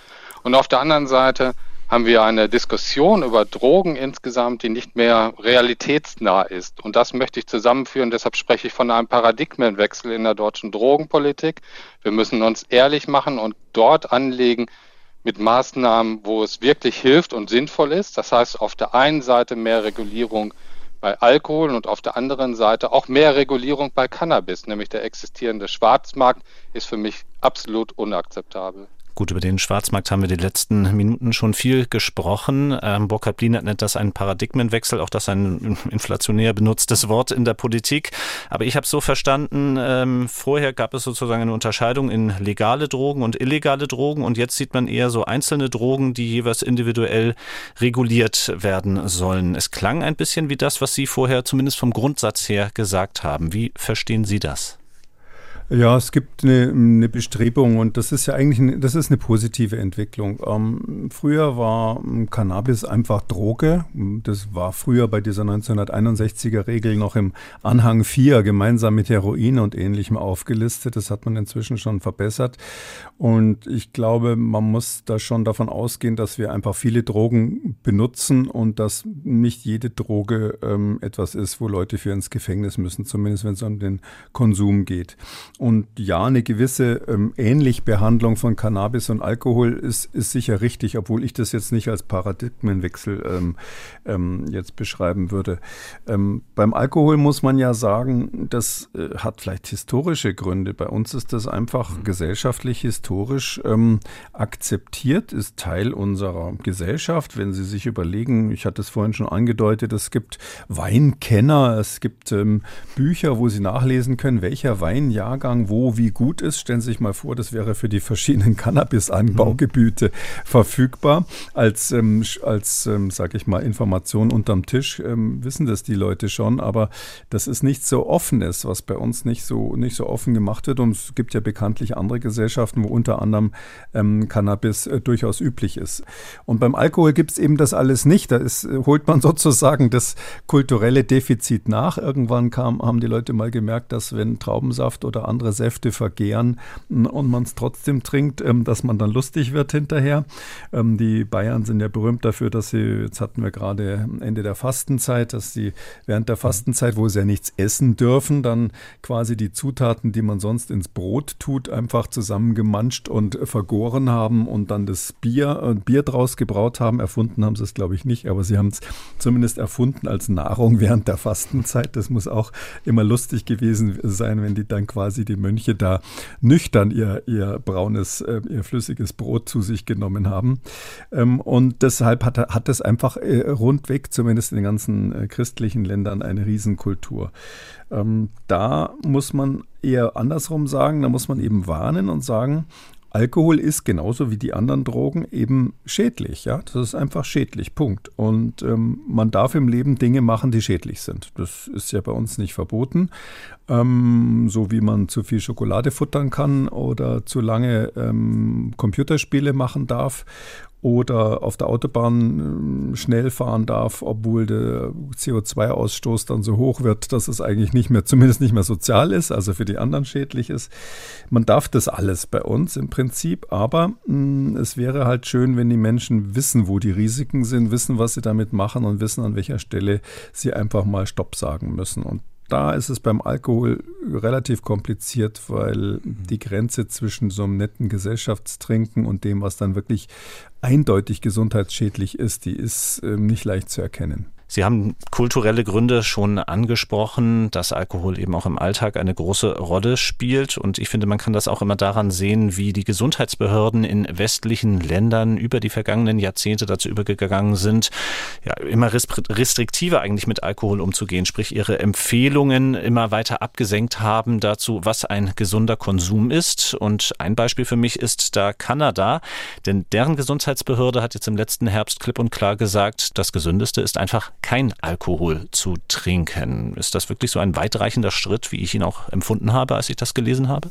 Und auf der anderen Seite haben wir eine Diskussion über Drogen insgesamt, die nicht mehr realitätsnah ist. Und das möchte ich zusammenführen. Deshalb spreche ich von einem Paradigmenwechsel in der deutschen Drogenpolitik. Wir müssen uns ehrlich machen und dort anlegen mit Maßnahmen, wo es wirklich hilft und sinnvoll ist. Das heißt, auf der einen Seite mehr Regulierung bei Alkohol und auf der anderen Seite auch mehr Regulierung bei Cannabis, nämlich der existierende Schwarzmarkt, ist für mich absolut unakzeptabel. Gut, über den Schwarzmarkt haben wir die letzten Minuten schon viel gesprochen. Ähm, Burkhard Blinert nennt das einen Paradigmenwechsel, auch das ein inflationär benutztes Wort in der Politik. Aber ich habe es so verstanden, ähm, vorher gab es sozusagen eine Unterscheidung in legale Drogen und illegale Drogen und jetzt sieht man eher so einzelne Drogen, die jeweils individuell reguliert werden sollen. Es klang ein bisschen wie das, was Sie vorher zumindest vom Grundsatz her gesagt haben. Wie verstehen Sie das? Ja, es gibt eine, eine, Bestrebung und das ist ja eigentlich eine, das ist eine positive Entwicklung. Ähm, früher war Cannabis einfach Droge. Das war früher bei dieser 1961er Regel noch im Anhang 4 gemeinsam mit Heroin und ähnlichem aufgelistet. Das hat man inzwischen schon verbessert. Und ich glaube, man muss da schon davon ausgehen, dass wir einfach viele Drogen benutzen und dass nicht jede Droge ähm, etwas ist, wo Leute für ins Gefängnis müssen, zumindest wenn es um den Konsum geht. Und ja, eine gewisse ähm, Ähnlichbehandlung von Cannabis und Alkohol ist, ist sicher richtig, obwohl ich das jetzt nicht als Paradigmenwechsel ähm, ähm, jetzt beschreiben würde. Ähm, beim Alkohol muss man ja sagen, das äh, hat vielleicht historische Gründe. Bei uns ist das einfach mhm. gesellschaftlich, historisch ähm, akzeptiert, ist Teil unserer Gesellschaft. Wenn Sie sich überlegen, ich hatte es vorhin schon angedeutet, es gibt Weinkenner, es gibt ähm, Bücher, wo Sie nachlesen können, welcher Weinjahrgang Jahrgang wo wie gut ist. Stellen Sie sich mal vor, das wäre für die verschiedenen Cannabis-Anbaugebiete mhm. verfügbar. Als, ähm, als ähm, sage ich mal, Information unterm Tisch ähm, wissen das die Leute schon, aber das ist nicht so offenes, was bei uns nicht so, nicht so offen gemacht wird. Und es gibt ja bekanntlich andere Gesellschaften, wo unter anderem ähm, Cannabis äh, durchaus üblich ist. Und beim Alkohol gibt es eben das alles nicht. Da ist, äh, holt man sozusagen das kulturelle Defizit nach. Irgendwann kam, haben die Leute mal gemerkt, dass wenn Traubensaft oder andere Säfte vergehren und man es trotzdem trinkt, ähm, dass man dann lustig wird hinterher. Ähm, die Bayern sind ja berühmt dafür, dass sie, jetzt hatten wir gerade Ende der Fastenzeit, dass sie während der Fastenzeit, wo sie ja nichts essen dürfen, dann quasi die Zutaten, die man sonst ins Brot tut, einfach zusammengemanscht und vergoren haben und dann das Bier, äh, Bier draus gebraut haben. Erfunden haben sie es, glaube ich, nicht, aber sie haben es zumindest erfunden als Nahrung während der Fastenzeit. Das muss auch immer lustig gewesen sein, wenn die dann quasi quasi die Mönche da nüchtern ihr, ihr braunes, äh, ihr flüssiges Brot zu sich genommen haben. Ähm, und deshalb hat, hat es einfach äh, rundweg, zumindest in den ganzen äh, christlichen Ländern, eine Riesenkultur. Ähm, da muss man eher andersrum sagen, da muss man eben warnen und sagen, Alkohol ist genauso wie die anderen Drogen eben schädlich. Ja, das ist einfach schädlich. Punkt. Und ähm, man darf im Leben Dinge machen, die schädlich sind. Das ist ja bei uns nicht verboten. Ähm, so wie man zu viel Schokolade futtern kann oder zu lange ähm, Computerspiele machen darf oder auf der Autobahn ähm, schnell fahren darf, obwohl der CO2-Ausstoß dann so hoch wird, dass es eigentlich nicht mehr, zumindest nicht mehr sozial ist, also für die anderen schädlich ist. Man darf das alles bei uns im Prinzip, aber mh, mm, es wäre halt schön, wenn die Menschen wissen, wo die Risiken sind, wissen, was sie damit machen und wissen, an welcher Stelle sie einfach mal Stopp sagen müssen. Und da ist es beim Alkohol relativ kompliziert, weil die Grenze zwischen so einem netten Gesellschaftstrinken und dem, was dann wirklich eindeutig gesundheitsschädlich ist, die ist äh, nicht leicht zu erkennen. Sie haben kulturelle Gründe schon angesprochen, dass Alkohol eben auch im Alltag eine große Rolle spielt. Und ich finde, man kann das auch immer daran sehen, wie die Gesundheitsbehörden in westlichen Ländern über die vergangenen Jahrzehnte dazu übergegangen sind, ja, immer restriktiver eigentlich mit Alkohol umzugehen, sprich ihre Empfehlungen immer weiter abgesenkt haben dazu, was ein gesunder Konsum ist. Und ein Beispiel für mich ist da Kanada, denn deren Gesundheitsbehörde hat jetzt im letzten Herbst klipp und klar gesagt, das Gesündeste ist einfach kein Alkohol zu trinken. Ist das wirklich so ein weitreichender Schritt, wie ich ihn auch empfunden habe, als ich das gelesen habe?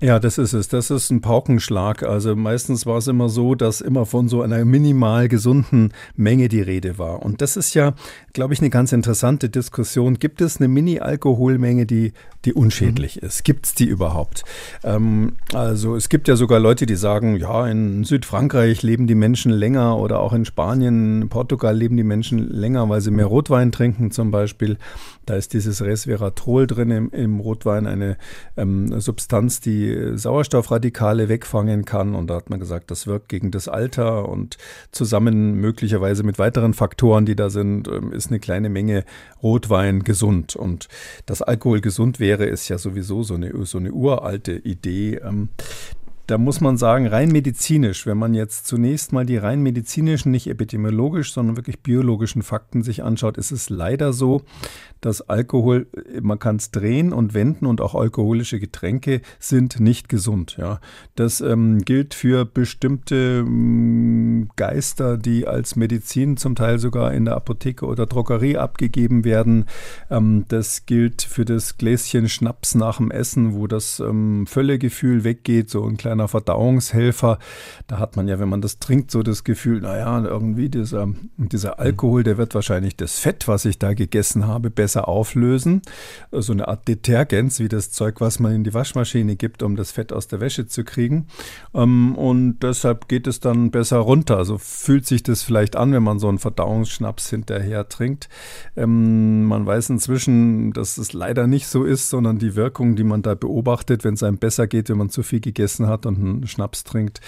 Ja, das ist es. Das ist ein Paukenschlag. Also meistens war es immer so, dass immer von so einer minimal gesunden Menge die Rede war. Und das ist ja, glaube ich, eine ganz interessante Diskussion. Gibt es eine Mini-Alkoholmenge, die, die unschädlich mhm. ist? Gibt es die überhaupt? Ähm, also es gibt ja sogar Leute, die sagen, ja, in Südfrankreich leben die Menschen länger oder auch in Spanien, Portugal leben die Menschen länger, weil sie mehr Rotwein trinken zum Beispiel. Da ist dieses Resveratrol drin im, im Rotwein, eine ähm, Substanz, die Sauerstoffradikale wegfangen kann. Und da hat man gesagt, das wirkt gegen das Alter und zusammen möglicherweise mit weiteren Faktoren, die da sind, ähm, ist eine kleine Menge Rotwein gesund. Und dass Alkohol gesund wäre, ist ja sowieso so eine, so eine uralte Idee. Da muss man sagen, rein medizinisch, wenn man jetzt zunächst mal die rein medizinischen, nicht epidemiologisch, sondern wirklich biologischen Fakten sich anschaut, ist es leider so, dass Alkohol, man kann es drehen und wenden und auch alkoholische Getränke sind nicht gesund. Ja. Das ähm, gilt für bestimmte ähm, Geister, die als Medizin zum Teil sogar in der Apotheke oder Drogerie abgegeben werden. Ähm, das gilt für das Gläschen Schnaps nach dem Essen, wo das ähm, Völlegefühl weggeht, so ein kleiner Verdauungshelfer. Da hat man ja, wenn man das trinkt, so das Gefühl, naja, irgendwie dieser, dieser Alkohol, der wird wahrscheinlich das Fett, was ich da gegessen habe, besser auflösen. So eine Art Detergents, wie das Zeug, was man in die Waschmaschine gibt, um das Fett aus der Wäsche zu kriegen. Ähm, und deshalb geht es dann besser runter. Also fühlt sich das vielleicht an, wenn man so einen Verdauungsschnaps hinterher trinkt. Ähm, man weiß inzwischen, dass es leider nicht so ist, sondern die Wirkung, die man da beobachtet, wenn es einem besser geht, wenn man zu viel gegessen hat und einen Schnaps trinkt,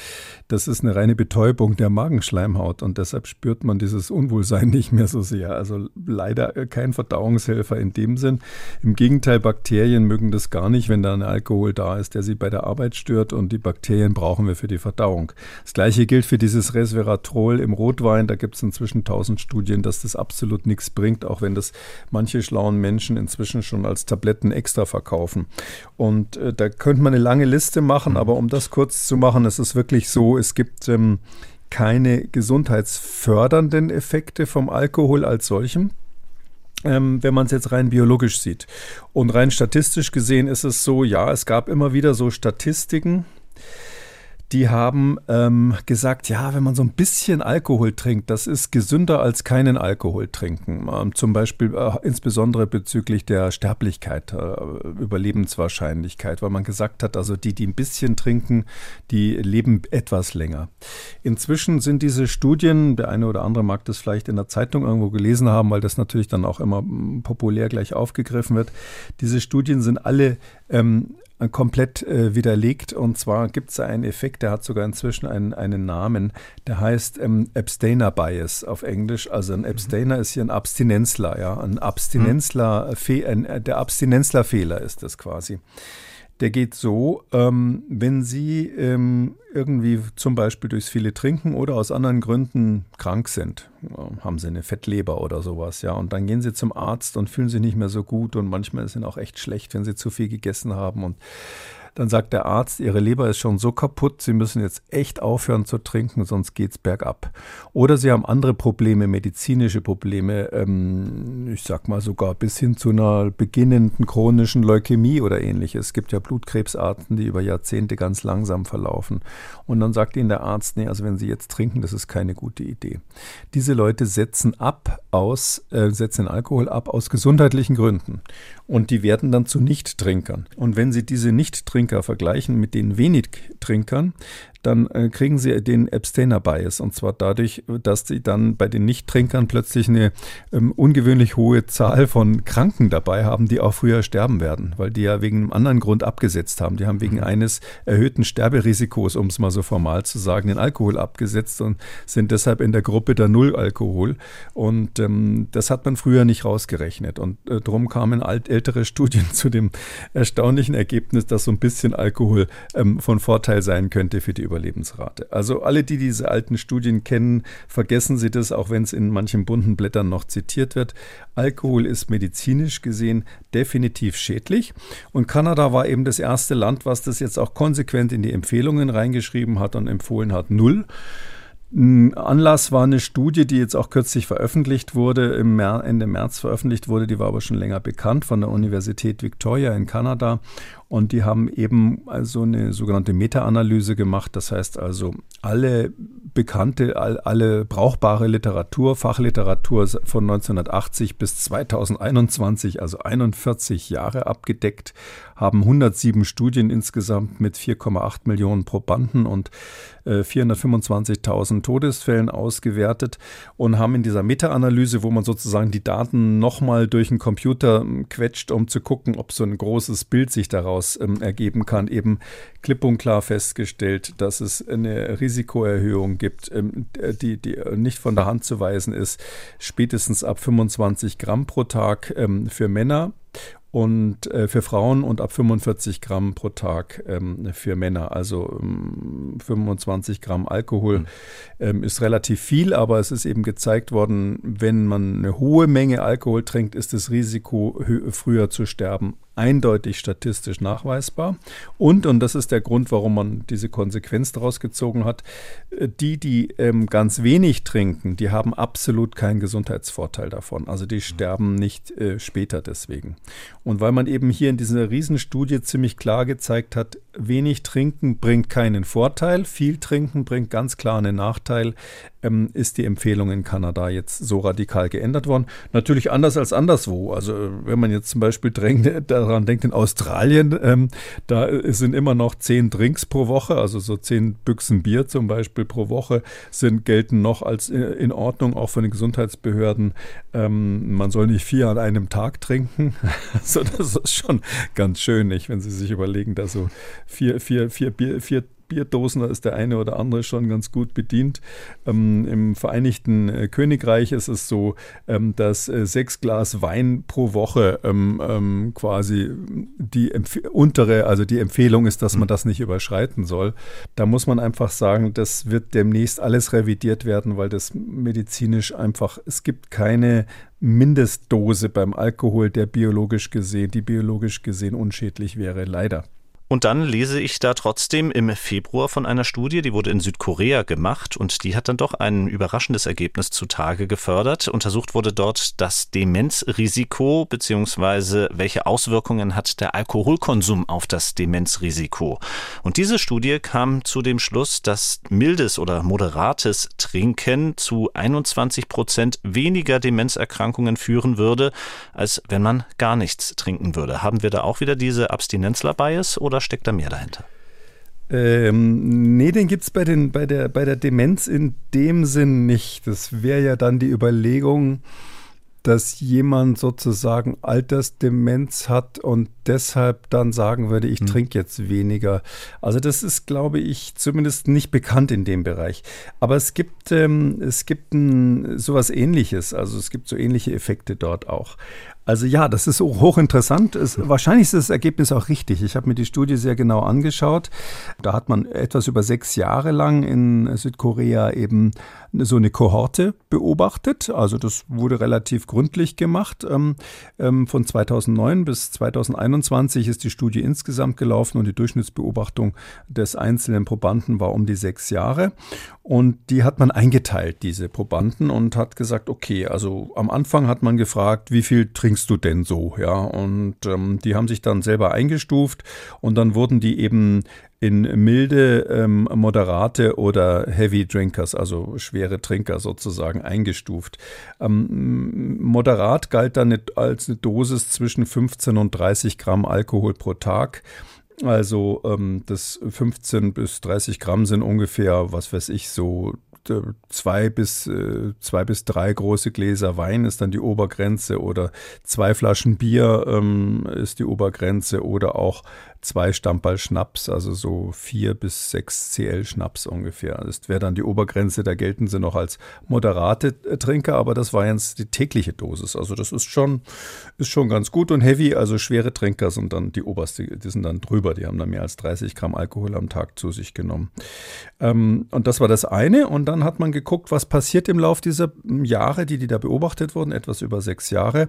das ist eine reine Betäubung der Magenschleimhaut und deshalb spürt man dieses Unwohlsein nicht mehr so sehr. Also leider kein Verdauungshilfe Helfer in dem Sinn. Im Gegenteil, Bakterien mögen das gar nicht, wenn da ein Alkohol da ist, der sie bei der Arbeit stört und die Bakterien brauchen wir für die Verdauung. Das gleiche gilt für dieses Resveratrol im Rotwein. Da gibt es inzwischen tausend Studien, dass das absolut nichts bringt, auch wenn das manche schlauen Menschen inzwischen schon als Tabletten extra verkaufen. Und äh, da könnte man eine lange Liste machen, aber um das kurz zu machen, es ist wirklich so, es gibt ähm, keine gesundheitsfördernden Effekte vom Alkohol als solchem ähm, wenn man es jetzt rein biologisch sieht. Und rein statistisch gesehen ist es so, ja, es gab immer wieder so Statistiken, die haben ähm, gesagt, ja, wenn man so ein bisschen Alkohol trinkt, das ist gesünder als keinen Alkohol trinken. Ähm, zum Beispiel äh, insbesondere bezüglich der Sterblichkeit, äh, Überlebenswahrscheinlichkeit, weil man gesagt hat, also die, die ein bisschen trinken, die leben etwas länger. Inzwischen sind diese Studien, der eine oder andere mag das vielleicht in der Zeitung irgendwo gelesen haben, weil das natürlich dann auch immer mm, populär gleich aufgegriffen wird. Diese Studien sind alle ähm, komplett äh, widerlegt. Und zwar gibt es einen Effekt, der hat sogar inzwischen einen, einen Namen, der heißt ähm, Abstainer Bias auf Englisch. Also ein Abstainer mhm. ist hier ein Abstinenzler, ja. Ein Abstinenzler, mhm. ein, äh, der Abstinenzlerfehler ist das quasi. Der geht so, ähm, wenn Sie ähm, irgendwie zum Beispiel durchs viele Trinken oder aus anderen Gründen krank sind, äh, haben Sie eine Fettleber oder sowas, ja, und dann gehen Sie zum Arzt und fühlen sich nicht mehr so gut und manchmal es auch echt schlecht, wenn Sie zu viel gegessen haben und dann sagt der Arzt, Ihre Leber ist schon so kaputt, Sie müssen jetzt echt aufhören zu trinken, sonst geht es bergab. Oder Sie haben andere Probleme, medizinische Probleme, ähm, ich sag mal sogar bis hin zu einer beginnenden chronischen Leukämie oder ähnliches. Es gibt ja Blutkrebsarten, die über Jahrzehnte ganz langsam verlaufen. Und dann sagt Ihnen der Arzt, nee, also wenn Sie jetzt trinken, das ist keine gute Idee. Diese Leute setzen ab aus, äh, setzen Alkohol ab aus gesundheitlichen Gründen. Und die werden dann zu Nichttrinkern. Und wenn Sie diese Nichttrinkern Trinker vergleichen mit den wenig Trinkern, dann äh, kriegen sie den Abstainer-Bias. Und zwar dadurch, dass sie dann bei den Nichttrinkern plötzlich eine ähm, ungewöhnlich hohe Zahl von Kranken dabei haben, die auch früher sterben werden, weil die ja wegen einem anderen Grund abgesetzt haben. Die haben wegen mhm. eines erhöhten Sterberisikos, um es mal so formal zu sagen, den Alkohol abgesetzt und sind deshalb in der Gruppe der Null-Alkohol. Und ähm, das hat man früher nicht rausgerechnet. Und äh, darum kamen alt, ältere Studien zu dem erstaunlichen Ergebnis, dass so ein bisschen Alkohol ähm, von Vorteil sein könnte für die Überlebensrate. Also alle, die diese alten Studien kennen, vergessen Sie das, auch wenn es in manchen bunten Blättern noch zitiert wird. Alkohol ist medizinisch gesehen definitiv schädlich. Und Kanada war eben das erste Land, was das jetzt auch konsequent in die Empfehlungen reingeschrieben hat und empfohlen hat, null. Anlass war eine Studie, die jetzt auch kürzlich veröffentlicht wurde, im Ende März veröffentlicht wurde, die war aber schon länger bekannt von der Universität Victoria in Kanada. Und die haben eben also eine sogenannte Meta-Analyse gemacht. Das heißt also, alle bekannte, all, alle brauchbare Literatur, Fachliteratur von 1980 bis 2021, also 41 Jahre abgedeckt, haben 107 Studien insgesamt mit 4,8 Millionen Probanden und äh, 425.000 Todesfällen ausgewertet und haben in dieser Meta-Analyse, wo man sozusagen die Daten nochmal durch den Computer ähm, quetscht, um zu gucken, ob so ein großes Bild sich daraus ähm, ergeben kann, eben klipp und klar festgestellt, dass es eine Risikoerhöhung gibt, ähm, die, die nicht von der Hand zu weisen ist, spätestens ab 25 Gramm pro Tag ähm, für Männer und äh, für Frauen und ab 45 Gramm pro Tag ähm, für Männer. Also ähm, 25 Gramm Alkohol mhm. ähm, ist relativ viel, aber es ist eben gezeigt worden, wenn man eine hohe Menge Alkohol trinkt, ist das Risiko früher zu sterben eindeutig statistisch nachweisbar. Und, und das ist der Grund, warum man diese Konsequenz daraus gezogen hat, äh, die, die ähm, ganz wenig trinken, die haben absolut keinen Gesundheitsvorteil davon. Also die sterben nicht äh, später deswegen. Und weil man eben hier in dieser Riesenstudie ziemlich klar gezeigt hat, wenig trinken bringt keinen Vorteil, viel trinken bringt ganz klar einen Nachteil, ähm, ist die Empfehlung in Kanada jetzt so radikal geändert worden. Natürlich anders als anderswo. Also wenn man jetzt zum Beispiel drängt, daran denkt, in Australien, ähm, da sind immer noch zehn Drinks pro Woche, also so zehn Büchsen Bier zum Beispiel pro Woche sind, gelten noch als äh, in Ordnung, auch von den Gesundheitsbehörden. Ähm, man soll nicht vier an einem Tag trinken. also das ist schon ganz schön, nicht, wenn Sie sich überlegen, da so vier, vier, vier, Bier, vier Bierdosen, da ist der eine oder andere schon ganz gut bedient. Ähm, Im Vereinigten äh, Königreich ist es so, ähm, dass äh, sechs Glas Wein pro Woche ähm, ähm quasi die untere, also die Empfehlung ist, dass man das nicht überschreiten soll. Da muss man einfach sagen, das wird demnächst alles revidiert werden, weil das medizinisch einfach, es gibt keine Mindestdose beim Alkohol, der biologisch gesehen, die biologisch gesehen unschädlich wäre, leider. Und dann lese ich da trotzdem im Februar von einer Studie, die wurde in Südkorea gemacht und die hat dann doch ein überraschendes Ergebnis zutage gefördert. Untersucht wurde dort das Demenzrisiko beziehungsweise welche Auswirkungen hat der Alkoholkonsum auf das Demenzrisiko. Und diese Studie kam zu dem Schluss, dass mildes oder moderates Trinken zu 21 Prozent weniger Demenzerkrankungen führen würde, als wenn man gar nichts trinken würde. Haben wir da auch wieder diese Abstinenzler-Bias oder oder steckt da mehr dahinter? Ähm, nee, den gibt es bei, bei, der, bei der Demenz in dem Sinn nicht. Das wäre ja dann die Überlegung, dass jemand sozusagen Altersdemenz hat und deshalb dann sagen würde, ich hm. trinke jetzt weniger. Also das ist, glaube ich, zumindest nicht bekannt in dem Bereich. Aber es gibt, ähm, es gibt ein, sowas ähnliches, also es gibt so ähnliche Effekte dort auch. Also ja, das ist hochinteressant. Es, wahrscheinlich ist das Ergebnis auch richtig. Ich habe mir die Studie sehr genau angeschaut. Da hat man etwas über sechs Jahre lang in Südkorea eben so eine Kohorte beobachtet. Also das wurde relativ gründlich gemacht. Ähm, ähm, von 2009 bis 2021 ist die Studie insgesamt gelaufen und die Durchschnittsbeobachtung des einzelnen Probanden war um die sechs Jahre. Und die hat man eingeteilt, diese Probanden, und hat gesagt, okay, also am Anfang hat man gefragt, wie viel trinkst du denn so? Ja, und ähm, die haben sich dann selber eingestuft und dann wurden die eben in milde, ähm, moderate oder Heavy Drinkers, also schwere Trinker sozusagen, eingestuft. Ähm, moderat galt dann als eine Dosis zwischen 15 und 30 Gramm Alkohol pro Tag Also ähm, das 15 bis 30 Gramm sind ungefähr, was weiß ich, so zwei bis, äh, zwei bis drei große Gläser Wein ist dann die Obergrenze oder zwei Flaschen Bier ähm, ist die Obergrenze oder auch zwei Stammball Schnaps, also so vier bis sechs CL Schnaps ungefähr. Das wäre dann die Obergrenze, da gelten sie noch als moderate Trinker, aber das war jetzt die tägliche Dosis. Also das ist schon, ist schon ganz gut und heavy, also schwere Trinker sind dann die oberste, die sind dann drüber, die haben dann mehr als 30 Gramm Alkohol am Tag zu sich genommen. Ähm, und das war das eine und dann hat man geguckt, was passiert im Lauf dieser Jahre, die, die da beobachtet wurden, etwas über sechs Jahre.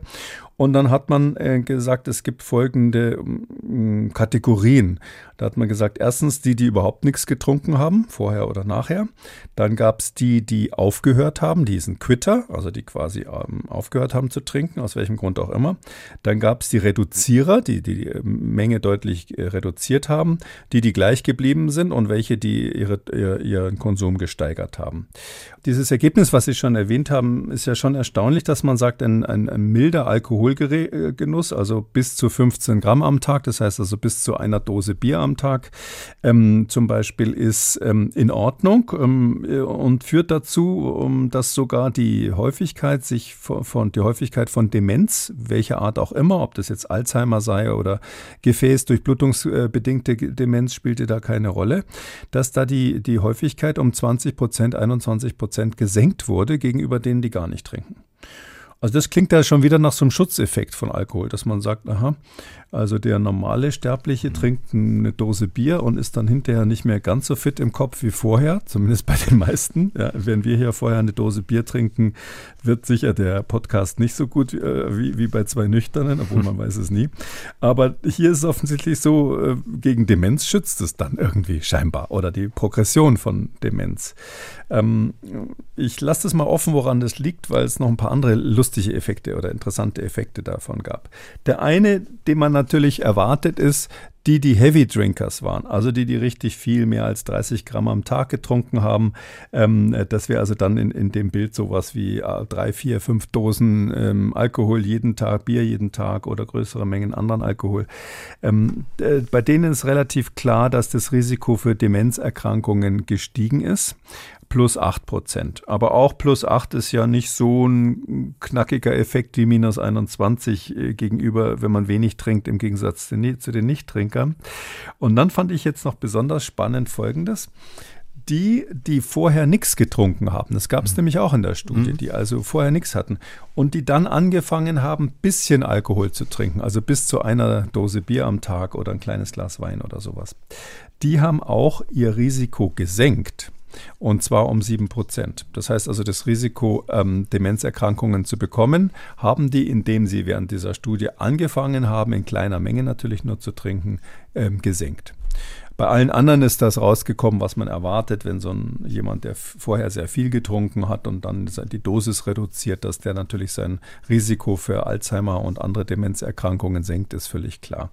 Und dann hat man äh, gesagt, es gibt folgende äh, Kategorien. Da hat man gesagt, erstens die, die überhaupt nichts getrunken haben, vorher oder nachher. Dann gab es die, die aufgehört haben, die sind Quitter, also die quasi ähm, aufgehört haben zu trinken, aus welchem Grund auch immer. Dann gab es die Reduzierer, die, die die Menge deutlich äh, reduziert haben, die, die gleich geblieben sind und welche, die ihre, ihr, ihren Konsum gesteigert haben. Dieses Ergebnis, was Sie schon erwähnt haben, ist ja schon erstaunlich, dass man sagt, ein, ein, ein milder Alkoholgenuss, also bis zu 15 Gramm am Tag, das heißt also bis zu einer Dose Bier am Tag, ähm, zum Beispiel ist ähm, in Ordnung ähm, und führt dazu, dass sogar die Häufigkeit sich von, von die Häufigkeit von Demenz, welcher Art auch immer, ob das jetzt Alzheimer sei oder Gefäßdurchblutungsbedingte Demenz, spielte da keine Rolle, dass da die, die Häufigkeit um 20 Prozent, 21 Prozent Prozent gesenkt wurde gegenüber denen, die gar nicht trinken. Also das klingt ja schon wieder nach so einem Schutzeffekt von Alkohol, dass man sagt, aha, also der normale Sterbliche trinkt eine Dose Bier und ist dann hinterher nicht mehr ganz so fit im Kopf wie vorher, zumindest bei den meisten. Ja, wenn wir hier vorher eine Dose Bier trinken, wird sicher der Podcast nicht so gut äh, wie, wie bei zwei Nüchternen, obwohl man weiß es nie. Aber hier ist es offensichtlich so, äh, gegen Demenz schützt es dann irgendwie scheinbar oder die Progression von Demenz. Ähm, ich lasse das mal offen, woran das liegt, weil es noch ein paar andere lustige Effekte oder interessante Effekte davon gab. Der eine, den man natürlich erwartet, ist, die, die Heavy Drinkers waren, also die, die richtig viel, mehr als 30 Gramm am Tag getrunken haben, ähm, dass wir also dann in, in dem Bild sowas wie äh, drei, vier, fünf Dosen ähm, Alkohol jeden Tag, Bier jeden Tag oder größere Mengen anderen Alkohol. Ähm, äh, bei denen ist relativ klar, dass das Risiko für Demenzerkrankungen gestiegen ist plus 8 Prozent. Aber auch plus 8 ist ja nicht so ein knackiger Effekt wie minus 21 äh, gegenüber, wenn man wenig trinkt, im Gegensatz zu den Nichttrinkern. Und dann fand ich jetzt noch besonders spannend Folgendes die, die vorher nichts getrunken haben. Das gab es mhm. nämlich auch in der Studie, mhm. die also vorher nichts hatten und die dann angefangen haben, bisschen Alkohol zu trinken, also bis zu einer Dose Bier am Tag oder ein kleines Glas Wein oder sowas. Die haben auch ihr Risiko gesenkt und zwar um 7 Prozent. Das heißt also, das Risiko, ähm, Demenzerkrankungen zu bekommen, haben die, indem sie während dieser Studie angefangen haben, in kleiner Menge natürlich nur zu trinken, ähm, gesenkt. Bei allen anderen ist das rausgekommen, was man erwartet, wenn so ein, jemand, der vorher sehr viel getrunken hat und dann die Dosis reduziert, dass der natürlich sein Risiko für Alzheimer und andere Demenzerkrankungen senkt, ist völlig klar.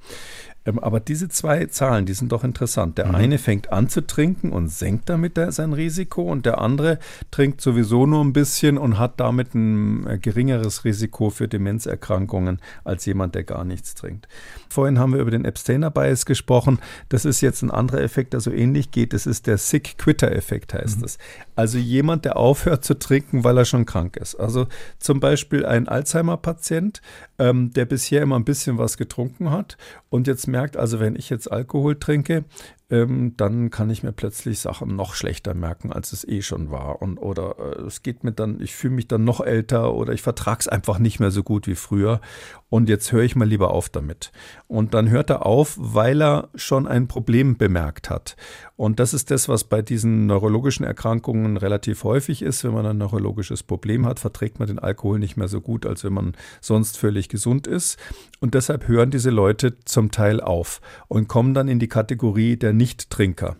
Ähm, aber diese zwei Zahlen, die sind doch interessant. Der mhm. eine fängt an zu trinken und senkt damit sein Risiko und der andere trinkt sowieso nur ein bisschen und hat damit ein äh, geringeres Risiko für Demenzerkrankungen als jemand, der gar nichts trinkt. Vorhin haben wir über den Abstainer Bias gesprochen. Das ist jetzt ein anderer Effekt, der so ähnlich geht. Das ist der Sick Quitter Effekt, heißt mhm. es. Also jemand, der aufhört zu trinken, weil er schon krank ist. Also zum Beispiel ein Alzheimer-Patient, ähm, der bisher immer ein bisschen was getrunken hat und jetzt merkt, also wenn ich jetzt Alkohol trinke, ähm, dann kann ich mir plötzlich Sachen noch schlechter merken, als es eh schon war. Und oder äh, es geht mir dann, ich fühle mich dann noch älter oder ich vertrage es einfach nicht mehr so gut wie früher. Und jetzt höre ich mal lieber auf damit. Und dann hört er auf, weil er schon ein Problem bemerkt hat. Und das ist das, was bei diesen neurologischen Erkrankungen relativ häufig ist. Wenn man ein neurologisches Problem hat, verträgt man den Alkohol nicht mehr so gut, als wenn man sonst völlig gesund ist. Und deshalb hören diese Leute zum Teil auf und kommen dann in die Kategorie der Nichttrinker.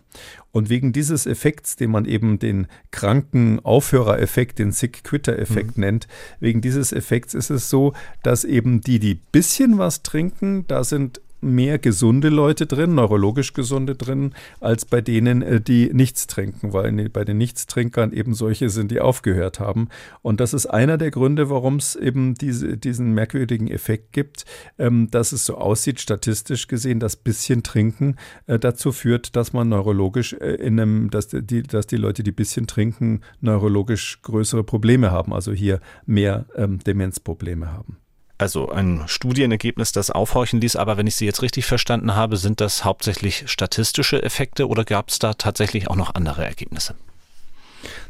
Und wegen dieses Effekts, den man eben den kranken Aufhörereffekt, den Sick-Quitter-Effekt mhm. nennt, wegen dieses Effekts ist es so, dass eben die, die bisschen was trinken, da sind mehr gesunde Leute drin, neurologisch gesunde drin, als bei denen, äh, die nichts trinken, weil bei den Nichtstrinkern eben solche sind, die aufgehört haben. Und das ist einer der Gründe, warum es eben diese, diesen merkwürdigen Effekt gibt, ähm, dass es so aussieht, statistisch gesehen, dass bisschen Trinken äh, dazu führt, dass man neurologisch äh, in einem, dass die, dass die Leute, die bisschen trinken, neurologisch größere Probleme haben, also hier mehr ähm, Demenzprobleme haben also ein Studienergebnis, das aufhorchen ließ. Aber wenn ich Sie jetzt richtig verstanden habe, sind das hauptsächlich statistische Effekte oder gab es da tatsächlich auch noch andere Ergebnisse?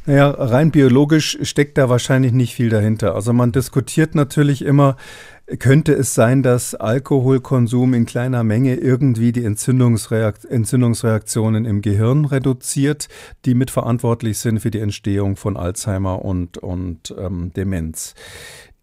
Naja, rein biologisch steckt da wahrscheinlich nicht viel dahinter. Also man diskutiert natürlich immer, könnte es sein, dass Alkoholkonsum in kleiner Menge irgendwie die Entzündungsreakt Entzündungsreaktionen im Gehirn reduziert, die mitverantwortlich sind für die Entstehung von Alzheimer und, und ähm, Demenz.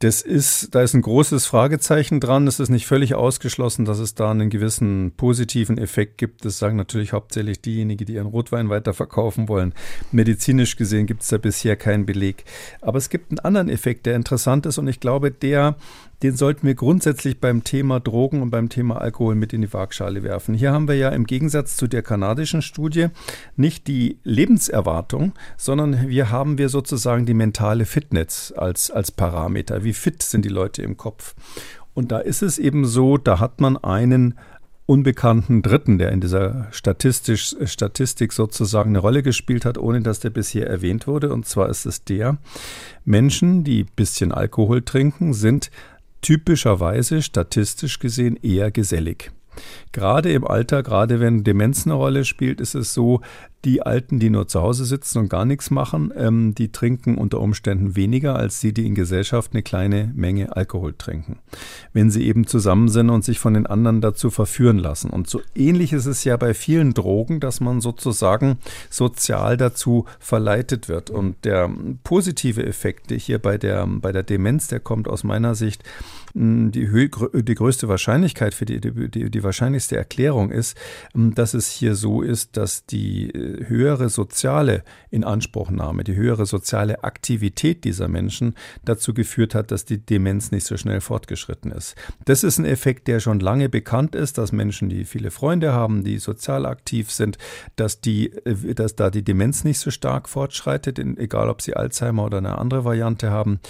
Das ist, da ist ein großes Fragezeichen dran. Es ist nicht völlig ausgeschlossen, dass es da einen gewissen positiven Effekt gibt. Das sagen natürlich hauptsächlich diejenigen, die ihren Rotwein weiterverkaufen wollen. Medizinisch gesehen gibt es da bisher keinen Beleg. Aber es gibt einen anderen Effekt, der interessant ist und ich glaube, der den sollten wir grundsätzlich beim Thema Drogen und beim Thema Alkohol mit in die Waagschale werfen. Hier haben wir ja im Gegensatz zu der kanadischen Studie nicht die Lebenserwartung, sondern wir haben wir sozusagen die mentale Fitness als, als Parameter. Wie fit sind die Leute im Kopf? Und da ist es eben so, da hat man einen unbekannten Dritten, der in dieser Statistisch, Statistik sozusagen eine Rolle gespielt hat, ohne dass der bisher erwähnt wurde. Und zwar ist es der, Menschen, die ein bisschen Alkohol trinken, sind typischerweise statistisch gesehen eher gesellig. Gerade im Alter, gerade wenn Demenz eine Rolle spielt, ist es so, die Alten, die nur zu Hause sitzen und gar nichts machen, ähm, die trinken unter Umständen weniger als die, die in Gesellschaft eine kleine Menge Alkohol trinken. Wenn sie eben zusammen sind und sich von den anderen dazu verführen lassen. Und so ähnlich ist es ja bei vielen Drogen, dass man sozusagen sozial dazu verleitet wird. Und der positive Effekt hier bei der, bei der Demenz, der kommt aus meiner Sicht die, die größte Wahrscheinlichkeit für die, die, die wahrscheinlichste Erklärung ist, dass es hier so ist, dass die äh, höhere soziale Inanspruchnahme, die höhere soziale Aktivität dieser Menschen dazu geführt hat, dass die Demenz nicht so schnell fortgeschritten ist. Das ist ein Effekt, der schon lange bekannt ist, dass Menschen, die viele Freunde haben, die sozial aktiv sind, dass die, äh, dass da die Demenz nicht so stark fortschreitet, egal ob sie Alzheimer oder eine andere Variante haben.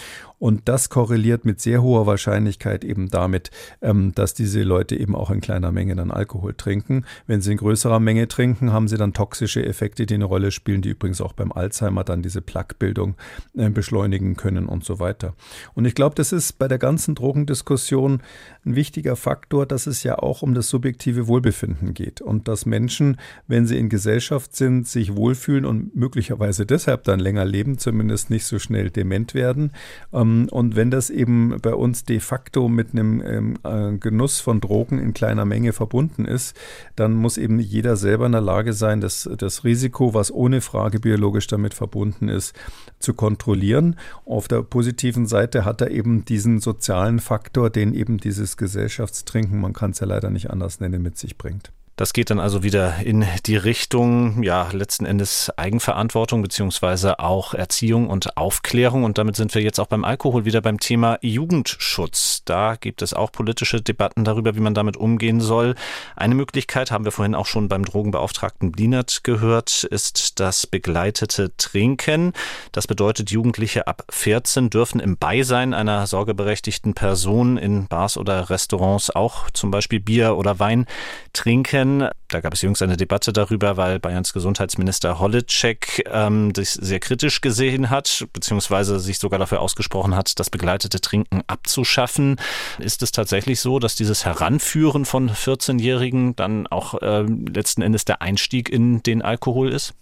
Und das korreliert mit sehr hoher Wahrscheinlichkeit eben damit, ähm, dass diese Leute eben auch in kleiner Menge dann Alkohol trinken. Wenn sie in größerer Menge trinken, haben sie dann toxische Effekte, die eine Rolle spielen, die übrigens auch beim Alzheimer dann diese Plaquebildung äh, beschleunigen können und so weiter. Und ich glaube, das ist bei der ganzen Drogendiskussion ein wichtiger Faktor, dass es ja auch um das subjektive Wohlbefinden geht und dass Menschen, wenn sie in Gesellschaft sind, sich wohlfühlen und möglicherweise deshalb dann länger leben, zumindest nicht so schnell dement werden. Ähm, und wenn das eben bei uns de facto mit einem ähm, äh, Genuss von Drogen in kleiner Menge verbunden ist, dann muss eben jeder selber in der Lage sein, das, das Risiko, was ohne Frage biologisch damit verbunden ist, zu kontrollieren. Auf der positiven Seite hat er eben diesen sozialen Faktor, den eben dieses Gesellschaftstrinken, man kann es ja leider nicht anders nennen, mit sich bringt. Das geht dann also wieder in die Richtung, ja, letzten Endes Eigenverantwortung beziehungsweise auch Erziehung und Aufklärung. Und damit sind wir jetzt auch beim Alkohol wieder beim Thema Jugendschutz. Da gibt es auch politische Debatten darüber, wie man damit umgehen soll. Eine Möglichkeit, haben wir vorhin auch schon beim Drogenbeauftragten Blinert gehört, ist das begleitete Trinken. Das bedeutet, Jugendliche ab 14 dürfen im Beisein einer sorgeberechtigten Person in Bars oder Restaurants auch zum Beispiel Bier oder Wein trinken Da gab es jüngst eine Debatte darüber, weil Bayerns Gesundheitsminister Holitschek ähm, das sehr kritisch gesehen hat, beziehungsweise sich sogar dafür ausgesprochen hat, das begleitete Trinken abzuschaffen. Ist es tatsächlich so, dass dieses Heranführen von 14-Jährigen dann auch äh, letzten Endes der Einstieg in den Alkohol ist?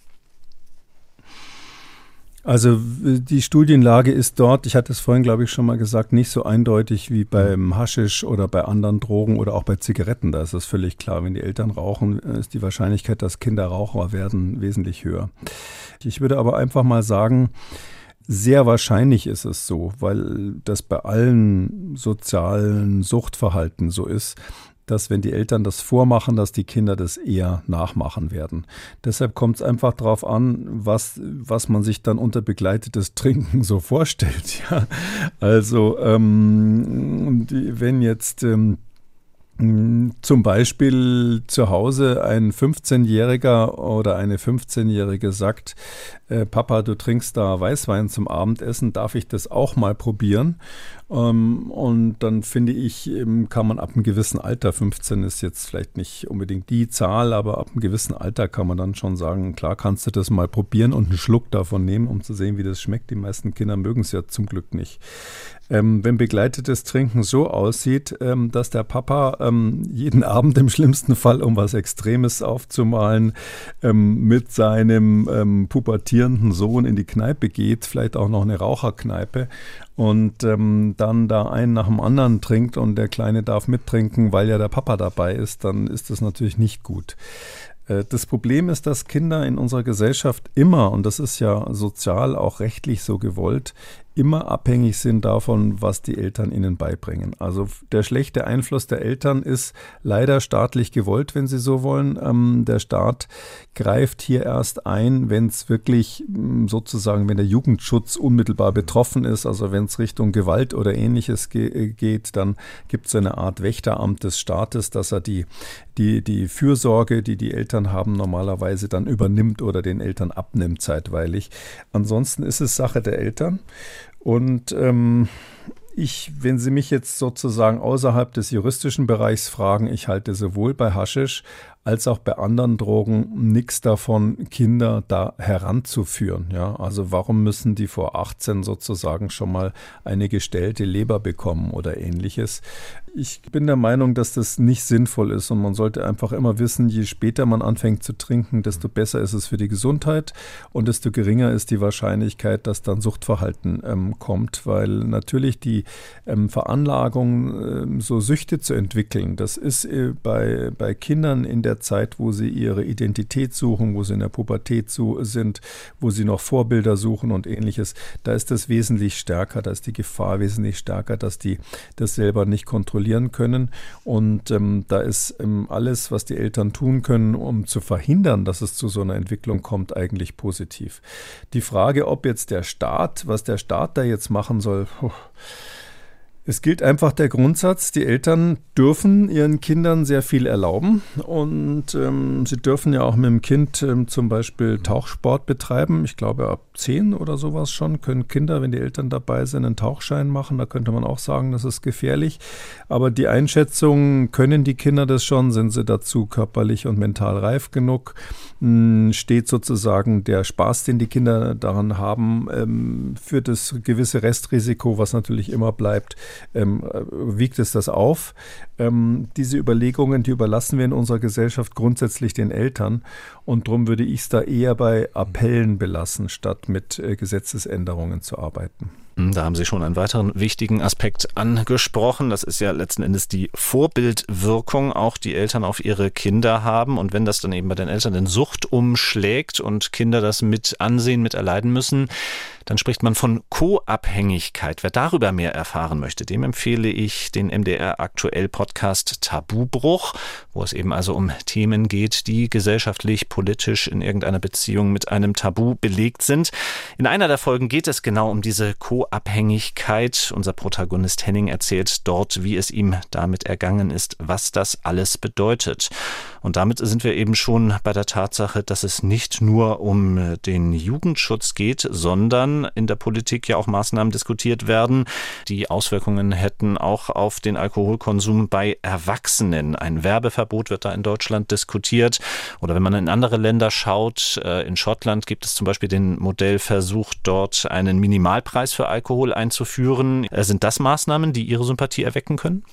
Also die Studienlage ist dort, ich hatte es vorhin, glaube ich, schon mal gesagt, nicht so eindeutig wie beim Haschisch oder bei anderen Drogen oder auch bei Zigaretten. Da ist es völlig klar, wenn die Eltern rauchen, ist die Wahrscheinlichkeit, dass Kinder Raucher werden, wesentlich höher. Ich würde aber einfach mal sagen, sehr wahrscheinlich ist es so, weil das bei allen sozialen Suchtverhalten so ist, dass wenn die Eltern das vormachen, dass die Kinder das eher nachmachen werden. Deshalb kommt es einfach darauf an, was, was man sich dann unter begleitetes Trinken so vorstellt. Ja? Also ähm, wenn jetzt ähm, hm, zum Beispiel zu Hause ein 15-Jähriger oder eine 15-Jährige sagt, äh, Papa, du trinkst da Weißwein zum Abendessen, darf ich das auch mal probieren? Ähm, und dann finde ich, ähm, kann man ab einem gewissen Alter, 15 ist jetzt vielleicht nicht unbedingt die Zahl, aber ab einem gewissen Alter kann man dann schon sagen, klar kannst du das mal probieren und einen Schluck davon nehmen, um zu sehen, wie das schmeckt. Die meisten Kinder mögen es ja zum Glück nicht ähm, wenn begleitetes Trinken so aussieht, ähm, dass der Papa ähm, jeden Abend im schlimmsten Fall, um was Extremes aufzumalen, ähm, mit seinem ähm, pubertierenden Sohn in die Kneipe geht, vielleicht auch noch eine Raucherkneipe und ähm, dann da einen nach dem anderen trinkt und der Kleine darf mittrinken, weil ja der Papa dabei ist, dann ist das natürlich nicht gut. Äh, das Problem ist, dass Kinder in unserer Gesellschaft immer, und das ist ja sozial auch rechtlich so gewollt, immer abhängig sind davon, was die Eltern ihnen beibringen. Also der schlechte Einfluss der Eltern ist leider staatlich gewollt, wenn Sie so wollen. Ähm, der Staat greift hier erst ein, wenn es wirklich mm, sozusagen, wenn der Jugendschutz unmittelbar betroffen ist, also wenn es Richtung Gewalt oder ähnliches ge äh, geht, dann gibt es eine Art Wächteramt des Staates, dass er die, die, die Fürsorge, die die Eltern haben, normalerweise dann übernimmt oder den Eltern abnimmt zeitweilig. Ansonsten ist es Sache der Eltern. Und ähm, ich, wenn Sie mich jetzt sozusagen außerhalb des juristischen Bereichs fragen, ich halte sowohl bei Haschisch als auch bei anderen Drogen nichts davon, Kinder da heranzuführen. Ja, also warum müssen die vor 18 sozusagen schon mal eine gestellte Leber bekommen oder ähnliches? Ich bin der Meinung, dass das nicht sinnvoll ist und man sollte einfach immer wissen, je später man anfängt zu trinken, desto besser ist es für die Gesundheit und desto geringer ist die Wahrscheinlichkeit, dass dann Suchtverhalten ähm, kommt, weil natürlich die ähm, Veranlagung, ähm, so Süchte zu entwickeln, das ist äh, bei, bei Kindern in der Zeit, wo sie ihre Identität suchen, wo sie in der Pubertät sind, wo sie noch Vorbilder suchen und ähnliches, da ist das wesentlich stärker, da ist die Gefahr wesentlich stärker, dass die das selber nicht kontrollieren können. Und ähm, da ist ähm, alles, was die Eltern tun können, um zu verhindern, dass es zu so einer Entwicklung kommt, eigentlich positiv. Die Frage, ob jetzt der Staat, was der Staat da jetzt machen soll, puh, es gilt einfach der Grundsatz, die Eltern dürfen ihren Kindern sehr viel erlauben und ähm, sie dürfen ja auch mit dem Kind ähm, zum Beispiel Tauchsport betreiben. Ich glaube, ab zehn oder sowas schon können Kinder, wenn die Eltern dabei sind, einen Tauchschein machen. Da könnte man auch sagen, das ist gefährlich. Aber die Einschätzung, können die Kinder das schon? Sind sie dazu körperlich und mental reif genug? Hm, steht sozusagen der Spaß, den die Kinder daran haben, ähm, für das gewisse Restrisiko, was natürlich immer bleibt, ähm, wiegt es das auf? Ähm, diese Überlegungen, die überlassen wir in unserer Gesellschaft grundsätzlich den Eltern. Und darum würde ich es da eher bei Appellen belassen, statt mit äh, Gesetzesänderungen zu arbeiten. Hm, da haben Sie schon einen weiteren wichtigen Aspekt angesprochen. Das ist ja letzten Endes die Vorbildwirkung, auch die Eltern auf ihre Kinder haben. Und wenn das dann eben bei den Eltern in Sucht umschlägt und Kinder das mit ansehen, mit erleiden müssen, dann spricht man von Co-Abhängigkeit. Wer darüber mehr erfahren möchte, dem empfehle ich den MDR aktuell Podcast Tabubruch, wo es eben also um Themen geht, die gesellschaftlich, politisch in irgendeiner Beziehung mit einem Tabu belegt sind. In einer der Folgen geht es genau um diese Co-Abhängigkeit. Unser Protagonist Henning erzählt dort, wie es ihm damit ergangen ist, was das alles bedeutet. Und damit sind wir eben schon bei der Tatsache, dass es nicht nur um den Jugendschutz geht, sondern in der Politik ja auch Maßnahmen diskutiert werden. Die Auswirkungen hätten auch auf den Alkoholkonsum bei Erwachsenen. Ein Werbeverbot wird da in Deutschland diskutiert. Oder wenn man in andere Länder schaut, äh, in Schottland gibt es zum Beispiel den Modellversuch, dort einen Minimalpreis für Alkohol einzuführen. Äh, sind das Maßnahmen, die Ihre Sympathie erwecken können?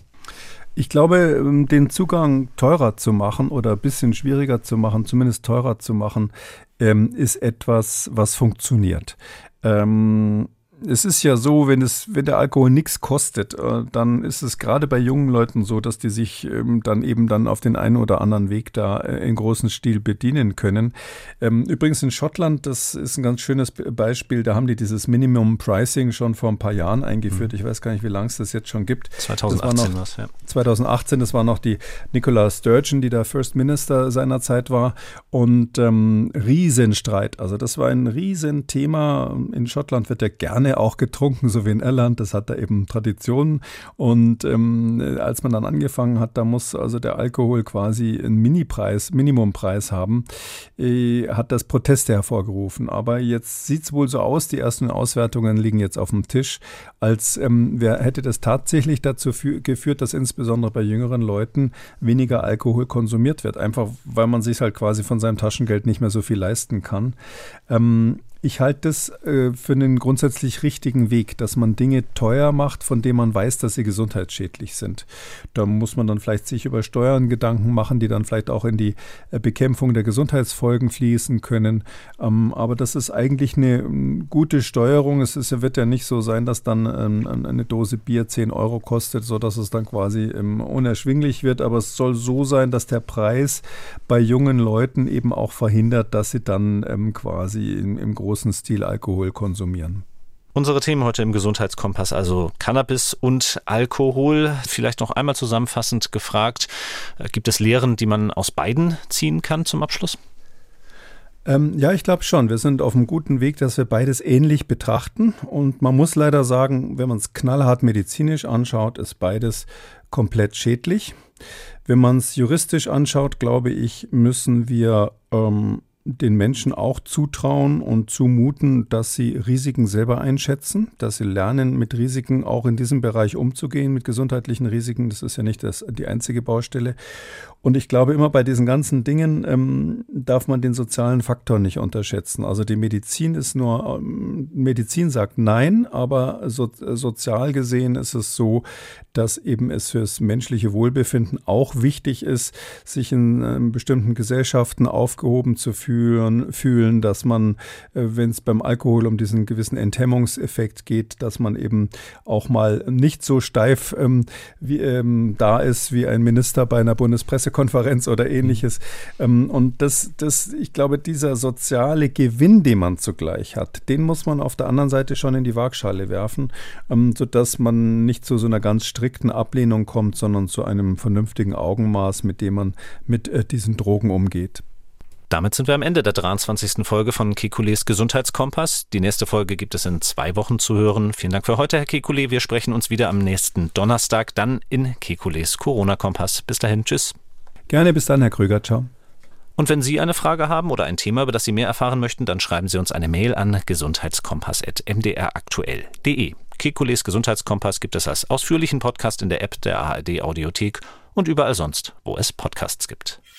Ich glaube, ähm, den Zugang teurer zu machen oder ein bisschen schwieriger zu machen, zumindest teurer zu machen, ähm, ist etwas, was funktioniert. Ähm, es ist ja so, wenn es, wenn der Alkohol nichts kostet, äh, dann ist es gerade bei jungen Leuten so, dass die sich ähm, dann eben dann auf den einen oder anderen Weg da äh, in großen Stil bedienen können. Ähm, übrigens in Schottland, das ist ein ganz schönes Beispiel, da haben die dieses Minimum Pricing schon vor ein paar Jahren eingeführt. Mhm. Ich weiß gar nicht, wie lange es das jetzt schon gibt. 2018 war es, ja. 2018, das war noch die Nicola Sturgeon, die da First Minister seiner Zeit war und ähm, Riesenstreit. Also das war ein Riesenthema. In Schottland wird ja gerne gerne auch getrunken, so wie in Irland. Das hat da eben Tradition. Und ähm, als man dann angefangen hat, da muss also der Alkohol quasi einen Minipreis, Minimumpreis haben, äh, hat das Proteste hervorgerufen. Aber jetzt sieht es wohl so aus, die ersten Auswertungen liegen jetzt auf dem Tisch, als ähm, wer hätte das tatsächlich dazu geführt, dass insbesondere bei jüngeren Leuten weniger Alkohol konsumiert wird. Einfach weil man sich halt quasi von seinem Taschengeld nicht mehr so viel leisten kann. Ähm, ich halte das äh, für einen grundsätzlich richtigen Weg, dass man Dinge teuer macht, von denen man weiß, dass sie gesundheitsschädlich sind. Da muss man dann vielleicht sich über Steuern Gedanken machen, die dann vielleicht auch in die äh, Bekämpfung der Gesundheitsfolgen fließen können. Ähm, aber das ist eigentlich eine ähm, gute Steuerung. Es ist, wird ja nicht so sein, dass dann ähm, eine Dose Bier 10 Euro kostet, sodass es dann quasi ähm, unerschwinglich wird. Aber es soll so sein, dass der Preis bei jungen Leuten eben auch verhindert, dass sie dann ähm, quasi im, im Stil Alkohol konsumieren. Unsere Themen heute im Gesundheitskompass, also Cannabis und Alkohol. Vielleicht noch einmal zusammenfassend gefragt, äh, gibt es Lehren, die man aus beiden ziehen kann zum Abschluss? Ähm, ja, ich glaube schon. Wir sind auf einem guten Weg, dass wir beides ähnlich betrachten. Und man muss leider sagen, wenn man es knallhart medizinisch anschaut, ist beides komplett schädlich. Wenn man es juristisch anschaut, glaube ich, müssen wir ähm, den Menschen auch zutrauen und zumuten, dass sie Risiken selber einschätzen, dass sie lernen, mit Risiken auch in diesem Bereich umzugehen, mit gesundheitlichen Risiken. Das ist ja nicht das, die einzige Baustelle. Und ich glaube, immer bei diesen ganzen Dingen ähm, darf man den sozialen Faktor nicht unterschätzen. Also die Medizin ist nur, ähm, Medizin sagt nein, aber so, sozial gesehen ist es so, dass eben es fürs menschliche Wohlbefinden auch wichtig ist, sich in äh, bestimmten Gesellschaften aufgehoben zu fühlen, fühlen dass man, äh, wenn es beim Alkohol um diesen gewissen Enthemmungseffekt geht, dass man eben auch mal nicht so steif ähm, wie, ähm, da ist wie ein Minister bei einer Bundespresse Pressekonferenz oder ähnliches. Mhm. und das, das, ich glaube, dieser soziale Gewinn, den man zugleich hat, den muss man auf der anderen Seite schon in die Waagschale werfen, ähm, sodass man nicht zu so einer ganz strikten Ablehnung kommt, sondern zu einem vernünftigen Augenmaß, mit dem man mit äh, diesen Drogen umgeht. Damit sind wir am Ende der 23. Folge von Kekules Gesundheitskompass. Die nächste Folge gibt es in zwei Wochen zu hören. Vielen Dank für heute, Herr Kekule. Wir sprechen uns wieder am nächsten Donnerstag, dann in Kekules Corona-Kompass. Bis dahin, tschüss. Gerne, bis dann, Herr Krüger. Ciao. Und wenn Sie eine Frage haben oder ein Thema, über das Sie mehr erfahren möchten, dann schreiben Sie uns eine Mail an gesundheitskompass.mdraktuell.de. Kekules Gesundheitskompass gibt es als ausführlichen Podcast in der App der ARD Audiothek und überall sonst, wo es Podcasts gibt.